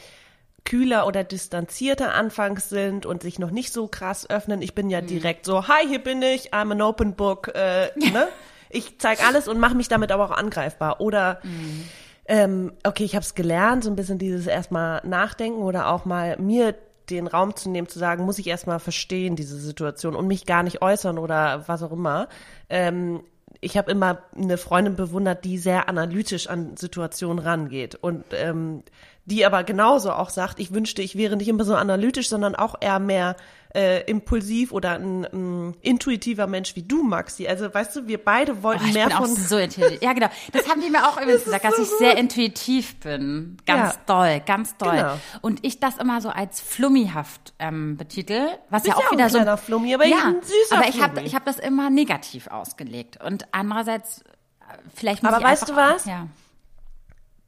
[SPEAKER 2] kühler oder distanzierter anfangs sind und sich noch nicht so krass öffnen. Ich bin ja direkt so, hi, hier bin ich, I'm an open book, äh, ne? Ich zeig alles und mache mich damit aber auch angreifbar. Oder
[SPEAKER 1] Mhm.
[SPEAKER 2] ähm, okay, ich habe es gelernt, so ein bisschen dieses erstmal nachdenken oder auch mal mir den Raum zu nehmen, zu sagen, muss ich erstmal verstehen, diese Situation und mich gar nicht äußern oder was auch immer. Ähm, ich habe immer eine Freundin bewundert, die sehr analytisch an Situationen rangeht und ähm, die aber genauso auch sagt, ich wünschte, ich wäre nicht immer so analytisch, sondern auch eher mehr äh, impulsiv oder ein, ein intuitiver Mensch wie du, Maxi. Also weißt du, wir beide wollten
[SPEAKER 1] Oh, ich
[SPEAKER 2] mehr
[SPEAKER 1] bin auch
[SPEAKER 2] von
[SPEAKER 1] so intuitiv. Ja, genau. Das haben die mir auch übrigens gesagt, dass ich sehr intuitiv bin. Ganz
[SPEAKER 2] Ja.
[SPEAKER 1] doll, ganz doll.
[SPEAKER 2] Genau.
[SPEAKER 1] Und ich das immer so als flummihaft ähm, betitel, was
[SPEAKER 2] Bist
[SPEAKER 1] ja auch
[SPEAKER 2] ja auch
[SPEAKER 1] wieder
[SPEAKER 2] ein
[SPEAKER 1] so
[SPEAKER 2] kleiner Flummi, aber
[SPEAKER 1] ja,
[SPEAKER 2] ein süßer
[SPEAKER 1] aber ich habe ich hab das immer negativ ausgelegt und andererseits äh, vielleicht muss
[SPEAKER 2] Aber
[SPEAKER 1] ich
[SPEAKER 2] weißt
[SPEAKER 1] einfach,
[SPEAKER 2] du was?
[SPEAKER 1] Ja.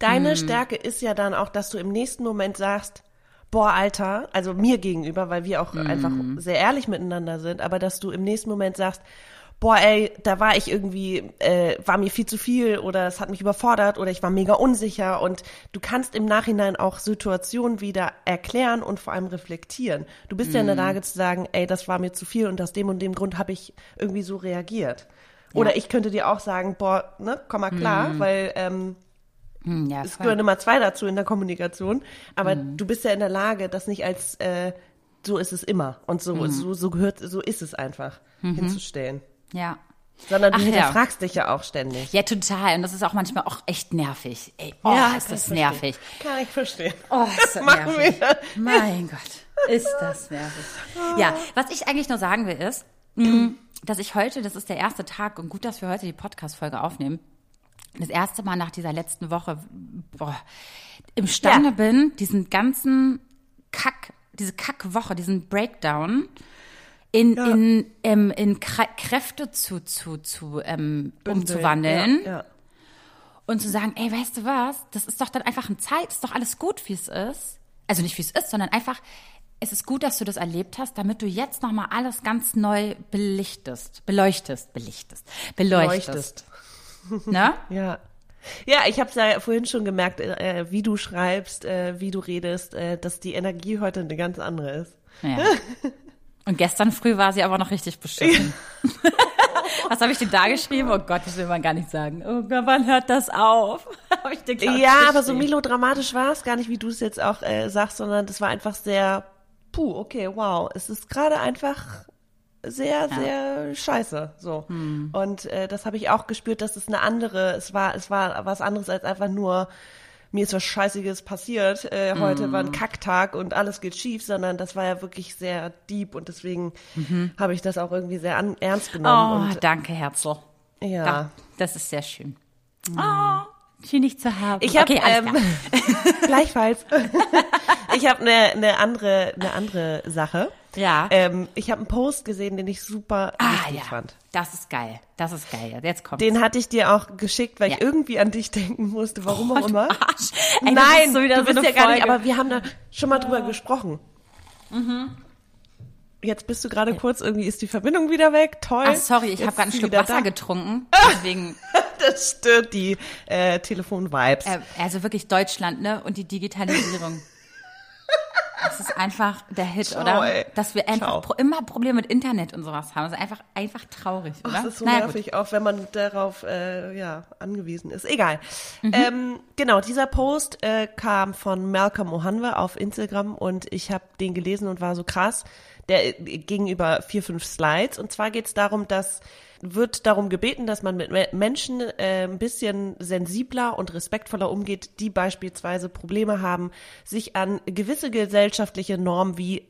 [SPEAKER 2] Deine
[SPEAKER 1] Hm.
[SPEAKER 2] Stärke ist ja dann auch, dass du im nächsten Moment sagst, boah, Alter, also mir gegenüber, weil wir auch einfach
[SPEAKER 1] Hm.
[SPEAKER 2] sehr ehrlich miteinander sind, aber dass du im nächsten Moment sagst, boah, ey, da war ich irgendwie, äh, war mir viel zu viel oder es hat mich überfordert oder ich war mega unsicher und du kannst im Nachhinein auch Situationen wieder erklären und vor allem reflektieren. Du bist ja in der
[SPEAKER 1] Hm.
[SPEAKER 2] Lage zu sagen, ey, das war mir zu viel und aus dem und dem Grund habe ich irgendwie so reagiert. Oder ich könnte dir auch sagen, boah, ne, komm mal klar, weil ähm,
[SPEAKER 1] Hm, ja,
[SPEAKER 2] es gehören immer zwei dazu in der Kommunikation, aber du bist ja in der Lage, das nicht als äh, so ist es immer und so so so gehört so ist es einfach hinzustellen,
[SPEAKER 1] ja.
[SPEAKER 2] sondern du
[SPEAKER 1] Ach ja.
[SPEAKER 2] hinterfragst dich ja auch ständig.
[SPEAKER 1] Ja, total. Und das ist auch manchmal auch echt nervig. Ey, oh, ist
[SPEAKER 2] kann
[SPEAKER 1] das nervig.
[SPEAKER 2] Kann ich verstehen.
[SPEAKER 1] Oh, ist das
[SPEAKER 2] Machen
[SPEAKER 1] nervig.
[SPEAKER 2] wir.
[SPEAKER 1] Mein Gott, ist das nervig. Ja, was ich eigentlich nur sagen will ist, mh, dass ich heute, das ist der erste Tag und gut, dass wir heute die Podcast-Folge aufnehmen, das erste Mal nach dieser letzten Woche boah, imstande
[SPEAKER 2] Ja.
[SPEAKER 1] bin, diesen ganzen Kack, diese Kackwoche, diesen Breakdown in,
[SPEAKER 2] Ja.
[SPEAKER 1] in, ähm, in Kräfte zu, zu, zu ähm, umzuwandeln
[SPEAKER 2] Ja,
[SPEAKER 1] und zu sagen, ey, weißt du was, das ist doch dann einfach ein Zeit, ist doch alles gut, wie es ist. Also nicht wie es ist, sondern einfach, es ist gut, dass du das erlebt hast, damit du jetzt nochmal alles ganz neu belichtest, beleuchtest, belichtest, beleuchtest.
[SPEAKER 2] Leuchtest.
[SPEAKER 1] Ne?
[SPEAKER 2] Ja. Ja, ich habe ja vorhin schon gemerkt, äh, wie du schreibst, äh, wie du redest, äh, dass die Energie heute eine ganz andere ist.
[SPEAKER 1] Ja. Und gestern früh war sie aber noch richtig beschissen. Was habe ich dir da geschrieben? Oh Gott, das will man gar nicht sagen. Oh Gott, wann hört das auf? Hab ich dir,
[SPEAKER 2] Ja, aber so melodramatisch war es gar nicht, wie du es jetzt auch äh, sagst, sondern das war einfach sehr, puh, okay, wow. Es ist gerade einfach sehr, sehr scheiße. So.
[SPEAKER 1] Hm.
[SPEAKER 2] Und äh, das habe ich auch gespürt, dass es eine andere, es war, es war was anderes als einfach nur, mir ist was Scheißiges passiert, äh, heute war
[SPEAKER 1] Hm.
[SPEAKER 2] ein Kacktag und alles geht schief, sondern das war ja wirklich sehr deep und deswegen habe ich das auch irgendwie sehr an, ernst genommen.
[SPEAKER 1] Mhm. Oh,
[SPEAKER 2] und,
[SPEAKER 1] danke, Herzl.
[SPEAKER 2] ja.
[SPEAKER 1] Ja, das ist sehr schön. Oh, schön dich zu haben.
[SPEAKER 2] Ich habe
[SPEAKER 1] okay,
[SPEAKER 2] ähm, gleichfalls. ich habe eine ne andere eine andere Sache.
[SPEAKER 1] Ja.
[SPEAKER 2] Ähm, ich habe einen Post gesehen, den ich super
[SPEAKER 1] Ah,
[SPEAKER 2] wichtig
[SPEAKER 1] ja.
[SPEAKER 2] fand.
[SPEAKER 1] Das ist geil. Das ist geil. Jetzt kommt.
[SPEAKER 2] Den hatte ich dir auch geschickt, weil ich
[SPEAKER 1] Ja.
[SPEAKER 2] irgendwie an dich denken musste, warum auch
[SPEAKER 1] du
[SPEAKER 2] immer.
[SPEAKER 1] Arsch. Ey, das
[SPEAKER 2] Nein,
[SPEAKER 1] ist so wieder
[SPEAKER 2] du
[SPEAKER 1] so
[SPEAKER 2] bist
[SPEAKER 1] eine
[SPEAKER 2] ja gar nicht, aber wir haben da schon mal drüber gesprochen. Jetzt bist du gerade kurz, irgendwie ist die Verbindung wieder weg. Toll.
[SPEAKER 1] Ach, sorry, ich habe gerade einen Schluck
[SPEAKER 2] wieder
[SPEAKER 1] Wasser
[SPEAKER 2] da.
[SPEAKER 1] getrunken. Deswegen,
[SPEAKER 2] Das stört die äh, Telefon-Vibes.
[SPEAKER 1] äh, also wirklich Deutschland, ne? Und die Digitalisierung. Das ist einfach der Hit,
[SPEAKER 2] Ciao,
[SPEAKER 1] oder?
[SPEAKER 2] ey.
[SPEAKER 1] Dass wir einfach pro, immer Probleme mit Internet und sowas haben. Das ist einfach, einfach traurig, oder?
[SPEAKER 2] Das ist so
[SPEAKER 1] Naja, gut.
[SPEAKER 2] nervig, auch wenn man darauf äh, ja, angewiesen ist. Egal.
[SPEAKER 1] Mhm.
[SPEAKER 2] Ähm, genau, dieser Post äh, kam von Malcolm Ohanwe auf Instagram und ich habe den gelesen und war so krass. Der äh, ging über vier, fünf Slides. Und zwar geht es darum, dass wird darum gebeten, dass man mit Me- Menschen äh, ein bisschen sensibler und respektvoller umgeht, die beispielsweise Probleme haben, sich an gewisse gesellschaftliche Normen wie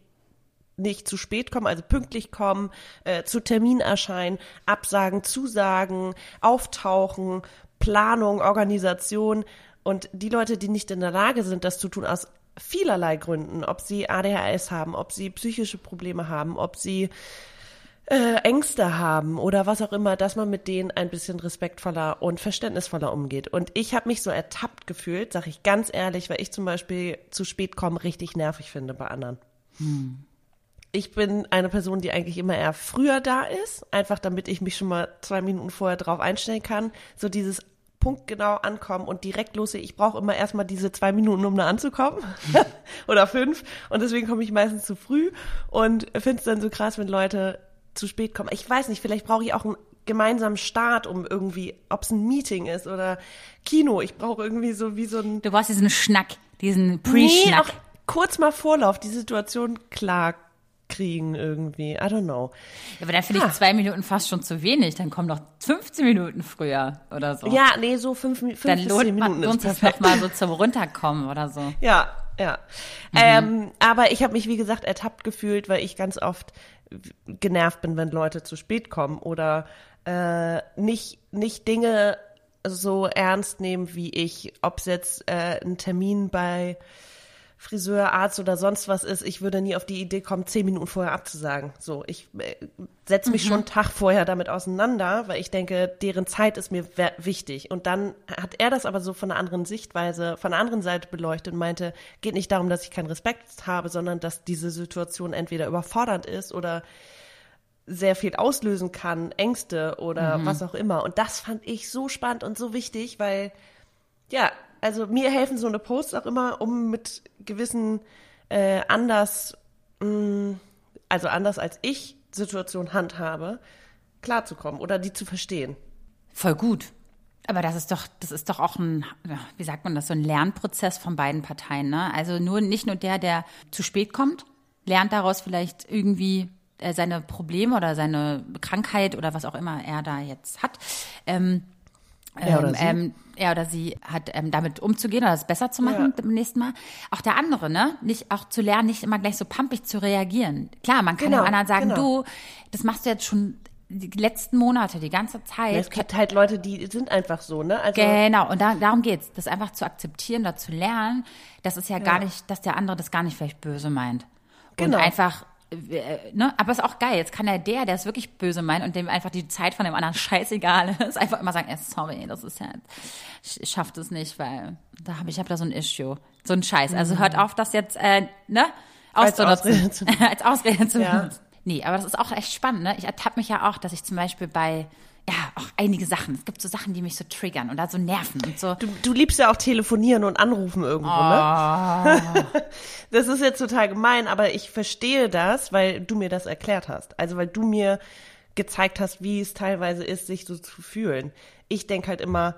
[SPEAKER 2] nicht zu spät kommen, also pünktlich kommen, äh, zu Termin erscheinen, Absagen, Zusagen, Auftauchen, Planung, Organisation und die Leute, die nicht in der Lage sind, das zu tun aus vielerlei Gründen, ob sie ADHS haben, ob sie psychische Probleme haben, ob sie äh, Ängste haben oder was auch immer, dass man mit denen ein bisschen respektvoller und verständnisvoller umgeht. Und ich habe mich so ertappt gefühlt, sag ich ganz ehrlich, weil ich zum Beispiel zu spät komme richtig nervig finde bei anderen. Hm. Ich bin eine Person, die eigentlich immer eher früher da ist, einfach damit ich mich schon mal zwei Minuten vorher drauf einstellen kann. So dieses punktgenau ankommen und direkt loslegen. Ich brauche immer erstmal diese zwei Minuten, um da anzukommen. Oder fünf. Und deswegen komme ich meistens zu früh und finde es dann so krass, wenn Leute zu spät kommen. Ich weiß nicht, vielleicht brauche ich auch einen gemeinsamen Start, um irgendwie, ob es ein Meeting ist oder Kino. Ich brauche irgendwie so wie so ein.
[SPEAKER 1] Du brauchst diesen Schnack, diesen Pre-Schnack. Nee, auch
[SPEAKER 2] kurz mal Vorlauf, die Situation klar kriegen irgendwie. I don't know.
[SPEAKER 1] Ja, aber dann finde ich ah. zwei Minuten fast schon zu wenig. Dann kommen noch 15 Minuten früher oder so.
[SPEAKER 2] Ja, nee, so fünf, fünf
[SPEAKER 1] dann lohnt, Minuten. Dann lohnt sich noch mal so zum Runterkommen oder so.
[SPEAKER 2] Ja, ja. Mhm. Ähm, aber ich habe mich, wie gesagt, ertappt gefühlt, weil ich ganz oft genervt bin, wenn Leute zu spät kommen oder äh, nicht, nicht Dinge so ernst nehmen wie ich, ob es jetzt äh, ein Termin bei Friseur, Arzt oder sonst was ist, ich würde nie auf die Idee kommen, zehn Minuten vorher abzusagen. So, ich äh, setze mich mhm. schon einen Tag vorher damit auseinander, weil ich denke, deren Zeit ist mir wichtig. Und dann hat er das aber so von einer anderen Sichtweise, von einer anderen Seite beleuchtet und meinte, geht nicht darum, dass ich keinen Respekt habe, sondern dass diese Situation entweder überfordernd ist oder sehr viel auslösen kann, Ängste oder mhm. was auch immer. Und das fand ich so spannend und so wichtig, weil ja, also mir helfen so eine Posts auch immer, um mit gewissen äh, anders, mh, mm, also anders als ich Situation handhabe, klarzukommen oder die zu verstehen.
[SPEAKER 1] Voll gut. Aber das ist doch, das ist doch auch ein, wie sagt man das, so ein Lernprozess von beiden Parteien. Ne? Also nur nicht nur der, der zu spät kommt, lernt daraus vielleicht irgendwie äh, seine Probleme oder seine Krankheit oder was auch immer er da jetzt hat. Ähm, er oder, ähm, sie. Ähm, er oder sie hat ähm, damit umzugehen oder es besser zu machen ja. beim nächsten Mal. Auch der andere, ne? Nicht auch zu lernen, nicht immer gleich so pampig zu reagieren. Klar, man kann genau, dem anderen sagen, genau. du, das machst du jetzt schon die letzten Monate, die ganze Zeit.
[SPEAKER 2] Es gibt halt Leute, die sind einfach so, ne?
[SPEAKER 1] Also genau, und da, darum geht's, das einfach zu akzeptieren, da zu lernen. Das ist ja, ja, gar nicht, dass der andere das gar nicht vielleicht böse meint. Genau. Und einfach ne? Aber ist auch geil. Jetzt kann er der, der es wirklich böse meint und dem einfach die Zeit von dem anderen scheißegal ist, einfach immer sagen, ey, sorry, das ist ja, ich schaff das nicht, weil da habe ich hab da so ein Issue, so ein Scheiß. Also hört auf, das jetzt, äh, ne, auszunutzen, als Ausrede zu benutzen. Nee, aber das ist auch echt spannend, ne? Ich ertappe mich ja auch, dass ich zum Beispiel bei ja, auch einige Sachen. Es gibt so Sachen, die mich so triggern und da so nerven und so.
[SPEAKER 2] Du, du liebst ja auch telefonieren und anrufen irgendwo, ne? oh. ne? Das ist jetzt total gemein, aber ich verstehe das, weil du mir das erklärt hast. Also weil du mir gezeigt hast, wie es teilweise ist, sich so zu fühlen. Ich denke halt immer,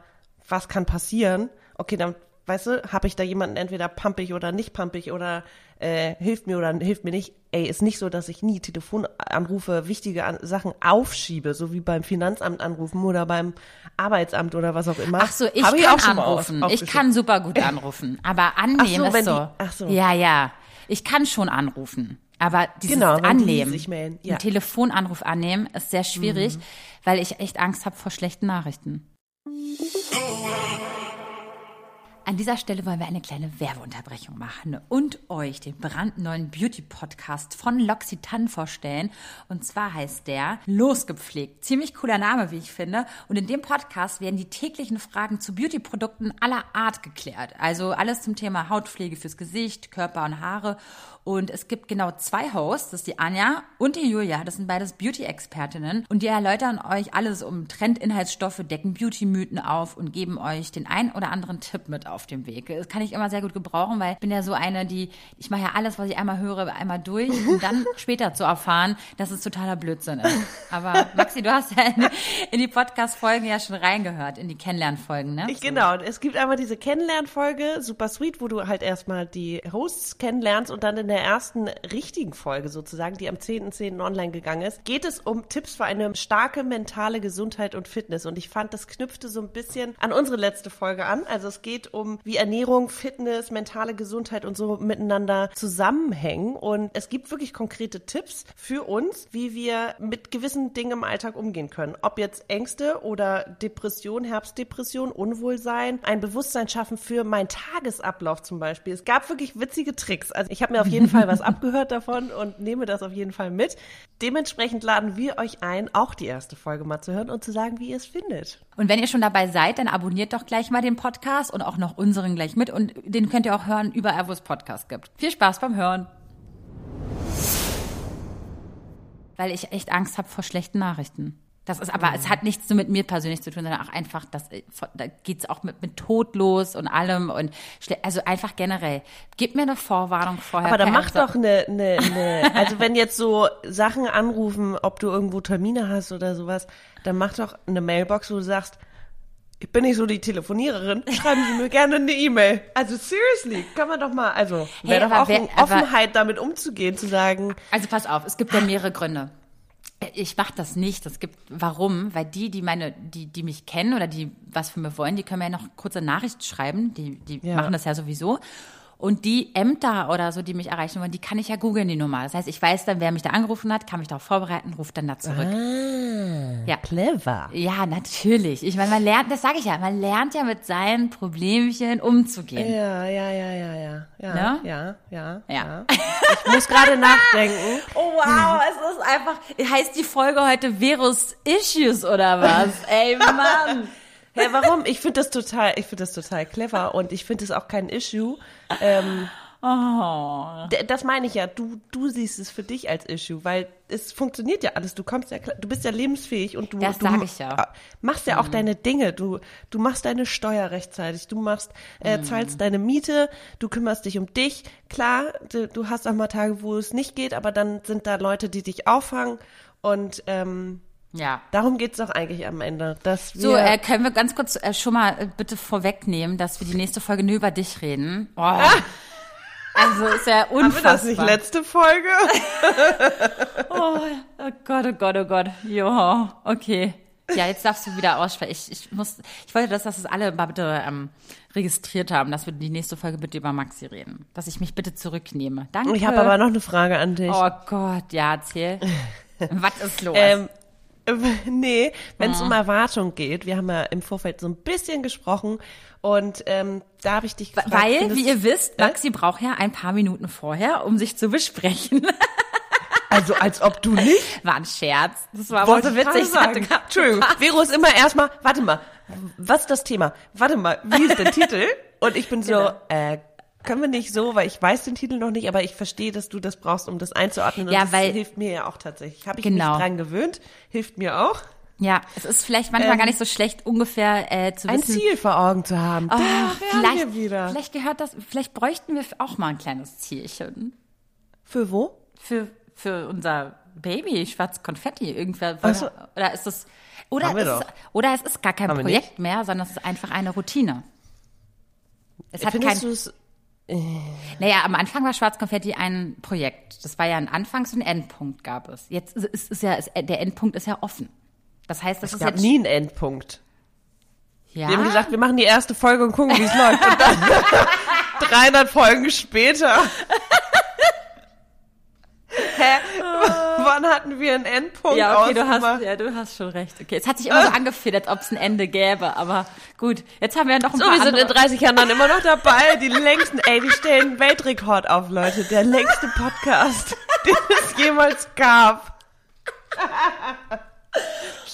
[SPEAKER 2] was kann passieren? Okay, dann weißt du, habe ich da jemanden entweder pumpig oder nicht pumpig oder äh, hilft mir oder hilft mir nicht. Ey, ist nicht so, dass ich nie Telefonanrufe, wichtige An Sachen aufschiebe, so wie beim Finanzamt anrufen oder beim Arbeitsamt oder was auch immer.
[SPEAKER 1] Ach so, ich Hab kann ich anrufen. ich kann super gut anrufen, aber annehmen so, ist so. Die, ach so. Ja, ja. Ich kann schon anrufen. Aber dieses genau, Annehmen, die ja. einen Telefonanruf annehmen, ist sehr schwierig, mhm. weil ich echt Angst habe vor schlechten Nachrichten. An dieser Stelle wollen wir eine kleine Werbeunterbrechung machen und euch den brandneuen Beauty-Podcast von L'Occitane vorstellen. Und zwar heißt der Losgepflegt. Ziemlich cooler Name, wie ich finde. Und in dem Podcast werden die täglichen Fragen zu Beauty-Produkten aller Art geklärt. Also alles zum Thema Hautpflege fürs Gesicht, Körper und Haare und es gibt genau zwei Hosts, das ist die Anja und die Julia. Das sind beides Beauty-Expertinnen. Und die erläutern euch alles um Trendinhaltsstoffe, decken Beauty-Mythen auf und geben euch den ein oder anderen Tipp mit dem Weg. Das kann ich immer sehr gut gebrauchen, weil ich bin ja so eine, die, ich mache ja alles, was ich einmal höre, einmal durch, um dann später zu erfahren, dass es totaler Blödsinn ist. Aber Maxi, du hast ja in, in die Podcast-Folgen ja schon reingehört, in die Kennenlernfolgen, ne?
[SPEAKER 2] Ich, genau. Es gibt einmal diese Kennenlernfolge, super sweet, wo du halt erstmal die Hosts kennenlernst und dann in der ersten richtigen Folge sozusagen, die am 10.10. .10. online gegangen ist, geht es um Tipps für eine starke mentale Gesundheit und Fitness. Und ich fand, das knüpfte so ein bisschen an unsere letzte Folge an. Also es geht um um, wie Ernährung, Fitness, mentale Gesundheit und so miteinander zusammenhängen. Und es gibt wirklich konkrete Tipps für uns, wie wir mit gewissen Dingen im Alltag umgehen können. Ob jetzt Ängste oder Depression, Herbstdepression, Unwohlsein, ein Bewusstsein schaffen für meinen Tagesablauf zum Beispiel. Es gab wirklich witzige Tricks. Also ich habe mir auf jeden Fall was abgehört davon und nehme das auf jeden Fall mit. Dementsprechend laden wir euch ein, auch die erste Folge mal zu hören und zu sagen, wie ihr es findet.
[SPEAKER 1] Und wenn ihr schon dabei seid, dann abonniert doch gleich mal den Podcast und auch noch unseren gleich mit. Und den könnt ihr auch hören überall, wo es Podcast gibt. Viel Spaß beim Hören. Weil ich echt Angst habe vor schlechten Nachrichten. Das ist aber, es hat nichts so mit mir persönlich zu tun, sondern auch einfach, das, da geht's auch mit, mit Tod los und allem und also einfach generell. Gib mir eine Vorwarnung vorher.
[SPEAKER 2] Aber dann mach doch eine, eine, eine, also wenn jetzt so Sachen anrufen, ob du irgendwo Termine hast oder sowas, dann mach doch eine Mailbox, wo du sagst, ich bin nicht so die Telefoniererin, schreiben Sie mir gerne eine E-Mail. Also seriously, kann man doch mal, also wäre
[SPEAKER 1] Hey,
[SPEAKER 2] doch auch
[SPEAKER 1] wer-
[SPEAKER 2] eine Offenheit, damit umzugehen, zu sagen,
[SPEAKER 1] Also pass auf, es gibt ja mehrere Gründe. Ich mache das nicht. Es gibt warum? Weil die, die meine, die, die mich kennen oder die was von mir wollen, die können mir ja noch kurze Nachrichten schreiben. Die, die
[SPEAKER 2] Ja.
[SPEAKER 1] machen das ja sowieso. Und die Ämter oder so, die mich erreichen wollen, die kann ich ja googeln, die Nummer. Das heißt, ich weiß dann, wer mich da angerufen hat, kann mich darauf vorbereiten, ruft dann da zurück. ja.
[SPEAKER 2] clever.
[SPEAKER 1] Ja, natürlich. Ich meine, man lernt, das sage ich ja, man lernt ja mit seinen Problemchen umzugehen.
[SPEAKER 2] Ja, ja, ja, ja, ja. Ja,
[SPEAKER 1] Ne?
[SPEAKER 2] ja, ja,
[SPEAKER 1] Ja.
[SPEAKER 2] Ich muss gerade nachdenken.
[SPEAKER 1] Oh wow, es ist einfach, heißt die Folge heute Virus Issues oder was? Ey, Mann.
[SPEAKER 2] Hä, warum? Ich finde das total, ich finde das total clever und ich finde es auch kein Issue. Ähm,
[SPEAKER 1] Oh.
[SPEAKER 2] das meine ich ja. Du, du siehst es für dich als Issue, weil es funktioniert ja alles. Du kommst ja, klar- du bist ja lebensfähig und du,
[SPEAKER 1] Das
[SPEAKER 2] du
[SPEAKER 1] sag ich ja. Mhm.
[SPEAKER 2] machst ja auch deine Dinge. Du, du machst deine Steuer rechtzeitig. Du machst, äh,
[SPEAKER 1] Mhm.
[SPEAKER 2] zahlst deine Miete. Du kümmerst dich um dich. Klar, du, du hast auch mal Tage, wo es nicht geht, aber dann sind da Leute, die dich auffangen und ähm,
[SPEAKER 1] Ja.
[SPEAKER 2] darum geht's doch eigentlich am Ende, dass wir
[SPEAKER 1] So, äh, können wir ganz kurz äh, schon mal äh, bitte vorwegnehmen, dass wir die nächste Folge nur über dich reden? Oh. Also ist ja unfassbar.
[SPEAKER 2] Haben wir das nicht letzte Folge?
[SPEAKER 1] Oh, oh Gott, oh Gott, oh Gott. Jo, okay. Ja, jetzt darfst du wieder aussprechen. Ich, ich muss, ich wollte, dass, dass es alle mal bitte ähm, registriert haben, dass wir die nächste Folge bitte über Maxi reden. Dass ich mich bitte zurücknehme. Danke.
[SPEAKER 2] Ich habe aber noch eine Frage an dich.
[SPEAKER 1] Oh Gott, ja, erzähl. Was ist los?
[SPEAKER 2] Ähm, äh, nee, wenn es um Erwartung geht, wir haben ja im Vorfeld so ein bisschen gesprochen und ähm, da habe ich dich gefragt.
[SPEAKER 1] Weil, wie ihr wisst, Maxi braucht ja ein paar Minuten vorher, um sich zu besprechen.
[SPEAKER 2] also als ob du nicht.
[SPEAKER 1] War ein Scherz. Das war aber so witzig.
[SPEAKER 2] sagen. Entschuldigung, Vero ist immer erstmal, warte mal, was ist das Thema? Warte mal, wie ist der Titel? Und ich bin so,
[SPEAKER 1] Genau.
[SPEAKER 2] äh, können wir nicht so, weil ich weiß den Titel noch nicht, aber ich verstehe, dass du das brauchst, um das einzuordnen. Und
[SPEAKER 1] Ja,
[SPEAKER 2] das
[SPEAKER 1] weil-
[SPEAKER 2] hilft mir ja auch tatsächlich. Habe ich
[SPEAKER 1] Genau.
[SPEAKER 2] mich dran gewöhnt, hilft mir auch.
[SPEAKER 1] Ja, es ist vielleicht manchmal
[SPEAKER 2] Ähm,
[SPEAKER 1] gar nicht so schlecht, ungefähr äh, zu
[SPEAKER 2] Ein
[SPEAKER 1] wissen.
[SPEAKER 2] Ziel vor Augen zu haben.
[SPEAKER 1] Oh,
[SPEAKER 2] da
[SPEAKER 1] vielleicht,
[SPEAKER 2] wir wieder.
[SPEAKER 1] vielleicht gehört das, vielleicht bräuchten wir auch mal ein kleines Zielchen
[SPEAKER 2] Für wo?
[SPEAKER 1] für für unser Baby, schwarz Konfetti, irgendwer.
[SPEAKER 2] So.
[SPEAKER 1] Oder ist das oder ist, oder es ist gar kein
[SPEAKER 2] Haben
[SPEAKER 1] Projekt mehr, sondern es ist einfach eine Routine. Es hat kein,
[SPEAKER 2] Findest es
[SPEAKER 1] naja, am Anfang war Schwarzkonfetti ein Projekt. Das war ja ein Anfangs- und Endpunkt gab es. Jetzt ist, ist, ist ja, ist, der Endpunkt ist ja offen. Das heißt, das
[SPEAKER 2] Es
[SPEAKER 1] ist
[SPEAKER 2] gab
[SPEAKER 1] jetzt
[SPEAKER 2] nie einen Endpunkt.
[SPEAKER 1] ja.
[SPEAKER 2] Wir haben gesagt, wir machen die erste Folge und gucken, wie es läuft. Und dann 300 Folgen später. Hä? Wann hatten wir einen Endpunkt
[SPEAKER 1] Ja, okay, du hast, ja, du hast schon recht. Okay, es hat sich immer so angefühlt, als ob es ein Ende gäbe, aber gut, jetzt haben wir ja noch ein
[SPEAKER 2] So,
[SPEAKER 1] paar
[SPEAKER 2] wir sind in
[SPEAKER 1] andere.
[SPEAKER 2] 30 Jahren dann immer noch dabei. Die längsten, ey, wir stellen einen Weltrekord auf, Leute. Der längste Podcast, den es jemals gab.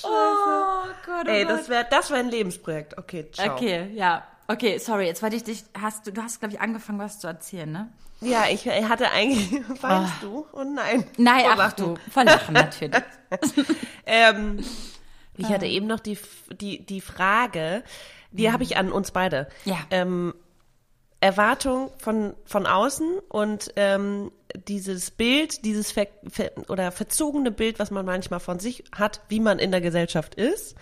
[SPEAKER 1] Oh Gott, oh
[SPEAKER 2] Ey,
[SPEAKER 1] Gott.
[SPEAKER 2] das wäre das wär ein Lebensprojekt. Okay, ciao.
[SPEAKER 1] Okay, ja. Okay, sorry, jetzt wollte ich dich, hast du, du hast, glaube ich, angefangen, was zu erzählen, ne?
[SPEAKER 2] Ja, ich hatte eigentlich, weinst du? Oh nein.
[SPEAKER 1] Nein,
[SPEAKER 2] Vor
[SPEAKER 1] ach
[SPEAKER 2] Lachen.
[SPEAKER 1] du, vor Lachen natürlich.
[SPEAKER 2] Ähm, ich hatte eben noch die, die, die Frage, die habe ich an uns beide.
[SPEAKER 1] Ja.
[SPEAKER 2] Ähm, Erwartung von, von außen und ähm, dieses Bild, dieses ver, ver, oder verzogene Bild, was man manchmal von sich hat, wie man in der Gesellschaft ist,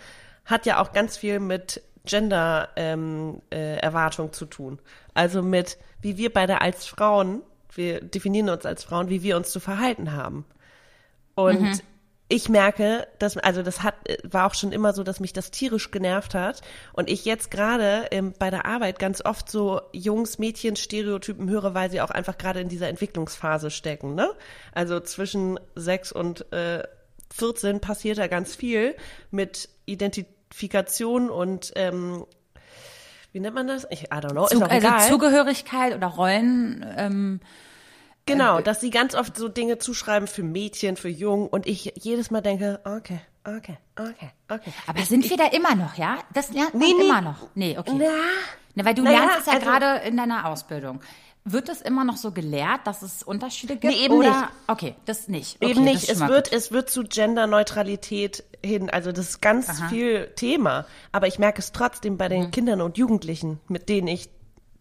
[SPEAKER 2] hat ja auch ganz viel mit Gender ähm, äh, Erwartung zu tun. Also mit, wie wir beide als Frauen, wir definieren uns als Frauen, wie wir uns zu verhalten haben. Und ich merke, dass also das hat war auch schon immer so, dass mich das tierisch genervt hat und ich jetzt gerade ähm, bei der Arbeit ganz oft so Jungs Mädchen Stereotypen höre, weil sie auch einfach gerade in dieser Entwicklungsphase stecken, ne? Also zwischen sechs und äh, 14 passiert da ganz viel mit Identifikation und ähm, wie nennt man das? Ich I don't know,
[SPEAKER 1] Zug,
[SPEAKER 2] ist auch
[SPEAKER 1] also
[SPEAKER 2] egal.
[SPEAKER 1] Zugehörigkeit oder Rollen. Ähm,
[SPEAKER 2] Genau, dass sie ganz oft so Dinge zuschreiben für Mädchen, für Jungen und ich jedes Mal denke, okay, okay, okay, okay.
[SPEAKER 1] aber sind wir da immer noch, ja? Das lernt man
[SPEAKER 2] Nee, nee.
[SPEAKER 1] immer noch. Nee, okay.
[SPEAKER 2] Na,
[SPEAKER 1] Na, weil du
[SPEAKER 2] Naja,
[SPEAKER 1] lernst es ja
[SPEAKER 2] also-
[SPEAKER 1] gerade in deiner Ausbildung. Wird es immer noch so gelehrt, dass es Unterschiede gibt?
[SPEAKER 2] Nee, eben
[SPEAKER 1] oder?
[SPEAKER 2] nicht.
[SPEAKER 1] Okay, das nicht. Okay,
[SPEAKER 2] eben
[SPEAKER 1] Das
[SPEAKER 2] nicht. Es wird,
[SPEAKER 1] gut.
[SPEAKER 2] es wird zu Genderneutralität hin. Also das ist ganz
[SPEAKER 1] Aha.
[SPEAKER 2] viel Thema. Aber ich merke es trotzdem bei den
[SPEAKER 1] Mhm.
[SPEAKER 2] Kindern und Jugendlichen, mit denen ich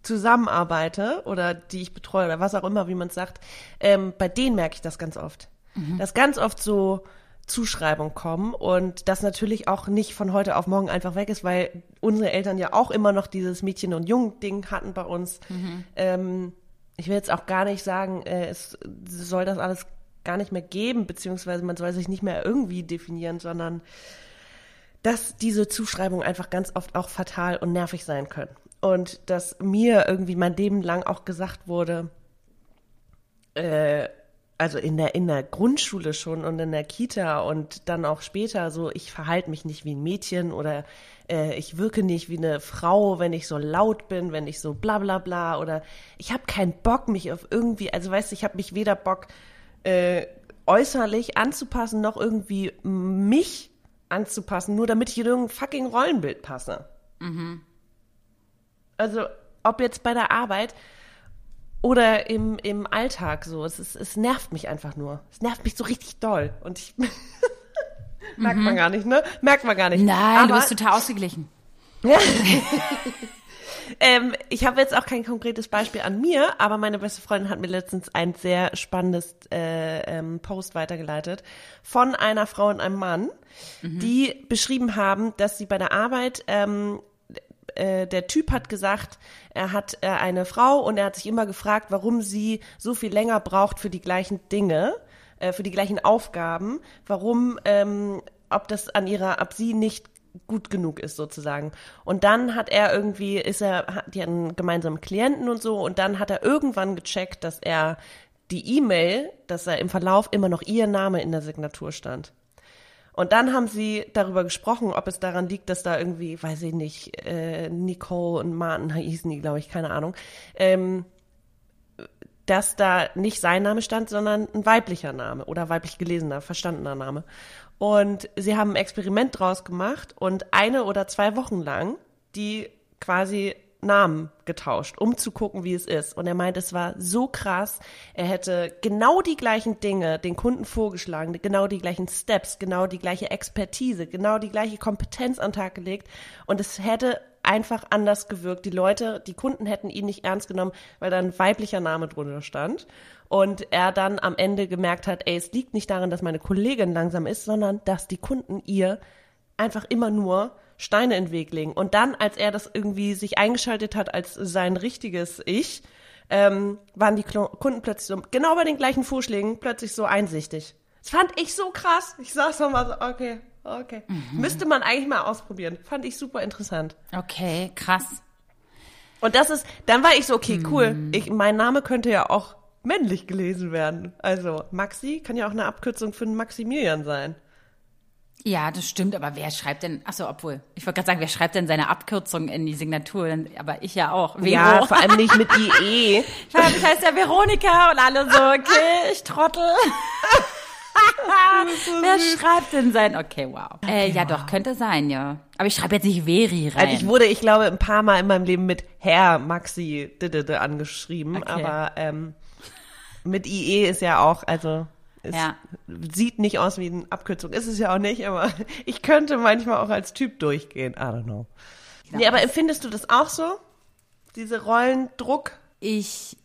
[SPEAKER 2] zusammenarbeite oder die ich betreue oder was auch immer, wie man es sagt. Ähm, bei denen merke ich das ganz oft.
[SPEAKER 1] Mhm.
[SPEAKER 2] Dass ganz oft so Zuschreibungen kommen und das natürlich auch nicht von heute auf morgen einfach weg ist, weil unsere Eltern ja auch immer noch dieses Mädchen- und Jungen-Ding hatten bei uns. Ähm, ich will jetzt auch gar nicht sagen, äh, es soll das alles gar nicht mehr geben, beziehungsweise man soll sich nicht mehr irgendwie definieren, sondern dass diese Zuschreibungen einfach ganz oft auch fatal und nervig sein können. Und dass mir irgendwie mein Leben lang auch gesagt wurde, äh, also in der, in der Grundschule schon und in der Kita und dann auch später so, ich verhalte mich nicht wie ein Mädchen oder äh, ich wirke nicht wie eine Frau, wenn ich so laut bin, wenn ich so bla bla bla oder ich habe keinen Bock, mich auf irgendwie, also weißt du, ich habe mich weder Bock äh, äußerlich anzupassen, noch irgendwie mich anzupassen, nur damit ich in irgendein fucking Rollenbild passe. Also, ob jetzt bei der Arbeit oder im, im Alltag so, es, ist, es nervt mich einfach nur. Es nervt mich so richtig doll. Und ich. Merkt man gar nicht, ne? Merkt man gar nicht.
[SPEAKER 1] Nein,
[SPEAKER 2] Aber,
[SPEAKER 1] du bist total ausgeglichen.
[SPEAKER 2] ähm, ich habe jetzt auch kein konkretes Beispiel an mir, aber meine beste Freundin hat mir letztens ein sehr spannendes äh, ähm, Post weitergeleitet von einer Frau und einem Mann, die beschrieben haben, dass sie bei der Arbeit ähm, äh, der Typ hat gesagt, er hat äh, eine Frau und er hat sich immer gefragt, warum sie so viel länger braucht für die gleichen Dinge, äh, für die gleichen Aufgaben, warum, ähm, ob das an ihrer, ab sie nicht gut genug ist sozusagen. Und dann hat er irgendwie, ist er, hat- die hatten gemeinsame Klienten und so und dann hat er irgendwann gecheckt, dass er die E-Mail, dass er im Verlauf immer noch ihr Name in der Signatur stand. Und dann haben sie darüber gesprochen, ob es daran liegt, dass da irgendwie, weiß ich nicht, äh, Nicole und Martin hießen die, glaube ich, keine Ahnung, ähm, dass da nicht sein Name stand, sondern ein weiblicher Name oder weiblich gelesener, verstandener Name. Und sie haben ein Experiment draus gemacht und eine oder zwei Wochen lang die quasi Namen getauscht, um zu gucken, wie es ist. Und er meint, es war so krass. Er hätte genau die gleichen Dinge den Kunden vorgeschlagen, genau die gleichen Steps, genau die gleiche Expertise, genau die gleiche Kompetenz an den Tag gelegt. Und es hätte einfach anders gewirkt. Die Leute, die Kunden hätten ihn nicht ernst genommen, weil da ein weiblicher Name drunter stand. Und er dann am Ende gemerkt hat, ey, es liegt nicht daran, dass meine Kollegin langsam ist, sondern dass die Kunden ihr einfach immer nur Steine in den Weg legen. Und dann, als er das irgendwie sich eingeschaltet hat als sein richtiges Ich, ähm, waren die Kunden plötzlich so, genau bei den gleichen Vorschlägen, plötzlich so einsichtig. Das fand ich so krass. Ich saß noch mal so, okay, okay. Müsste man eigentlich mal ausprobieren. Fand ich super interessant.
[SPEAKER 1] Okay, krass.
[SPEAKER 2] Und das ist, dann war ich so, okay, cool. Ich, mein Name könnte ja auch männlich gelesen werden. Also Maxi kann ja auch eine Abkürzung für einen Maximilian sein.
[SPEAKER 1] Ja, das stimmt, aber wer schreibt denn, achso, obwohl, ich wollte gerade sagen, wer schreibt denn seine Abkürzung in die Signatur? Aber ich ja auch. Vero.
[SPEAKER 2] Ja, vor allem nicht mit IE.
[SPEAKER 1] Ich heißt ja Veronika und alle so, okay, ich trottel. Wer schreibt denn sein? Okay, wow. äh, ja, doch, könnte sein, ja. Aber ich schreibe jetzt nicht Veri rein.
[SPEAKER 2] Also ich wurde, ich glaube, ein paar Mal in meinem Leben mit Herr Maxi angeschrieben,
[SPEAKER 1] Okay.
[SPEAKER 2] aber ähm, mit IE ist ja auch, also es
[SPEAKER 1] Ja.
[SPEAKER 2] sieht nicht aus wie eine Abkürzung, ist es ja auch nicht, aber ich könnte manchmal auch als Typ durchgehen. I don't know. Nee, aber empfindest du das auch so? Diese Rollendruck?
[SPEAKER 1] ich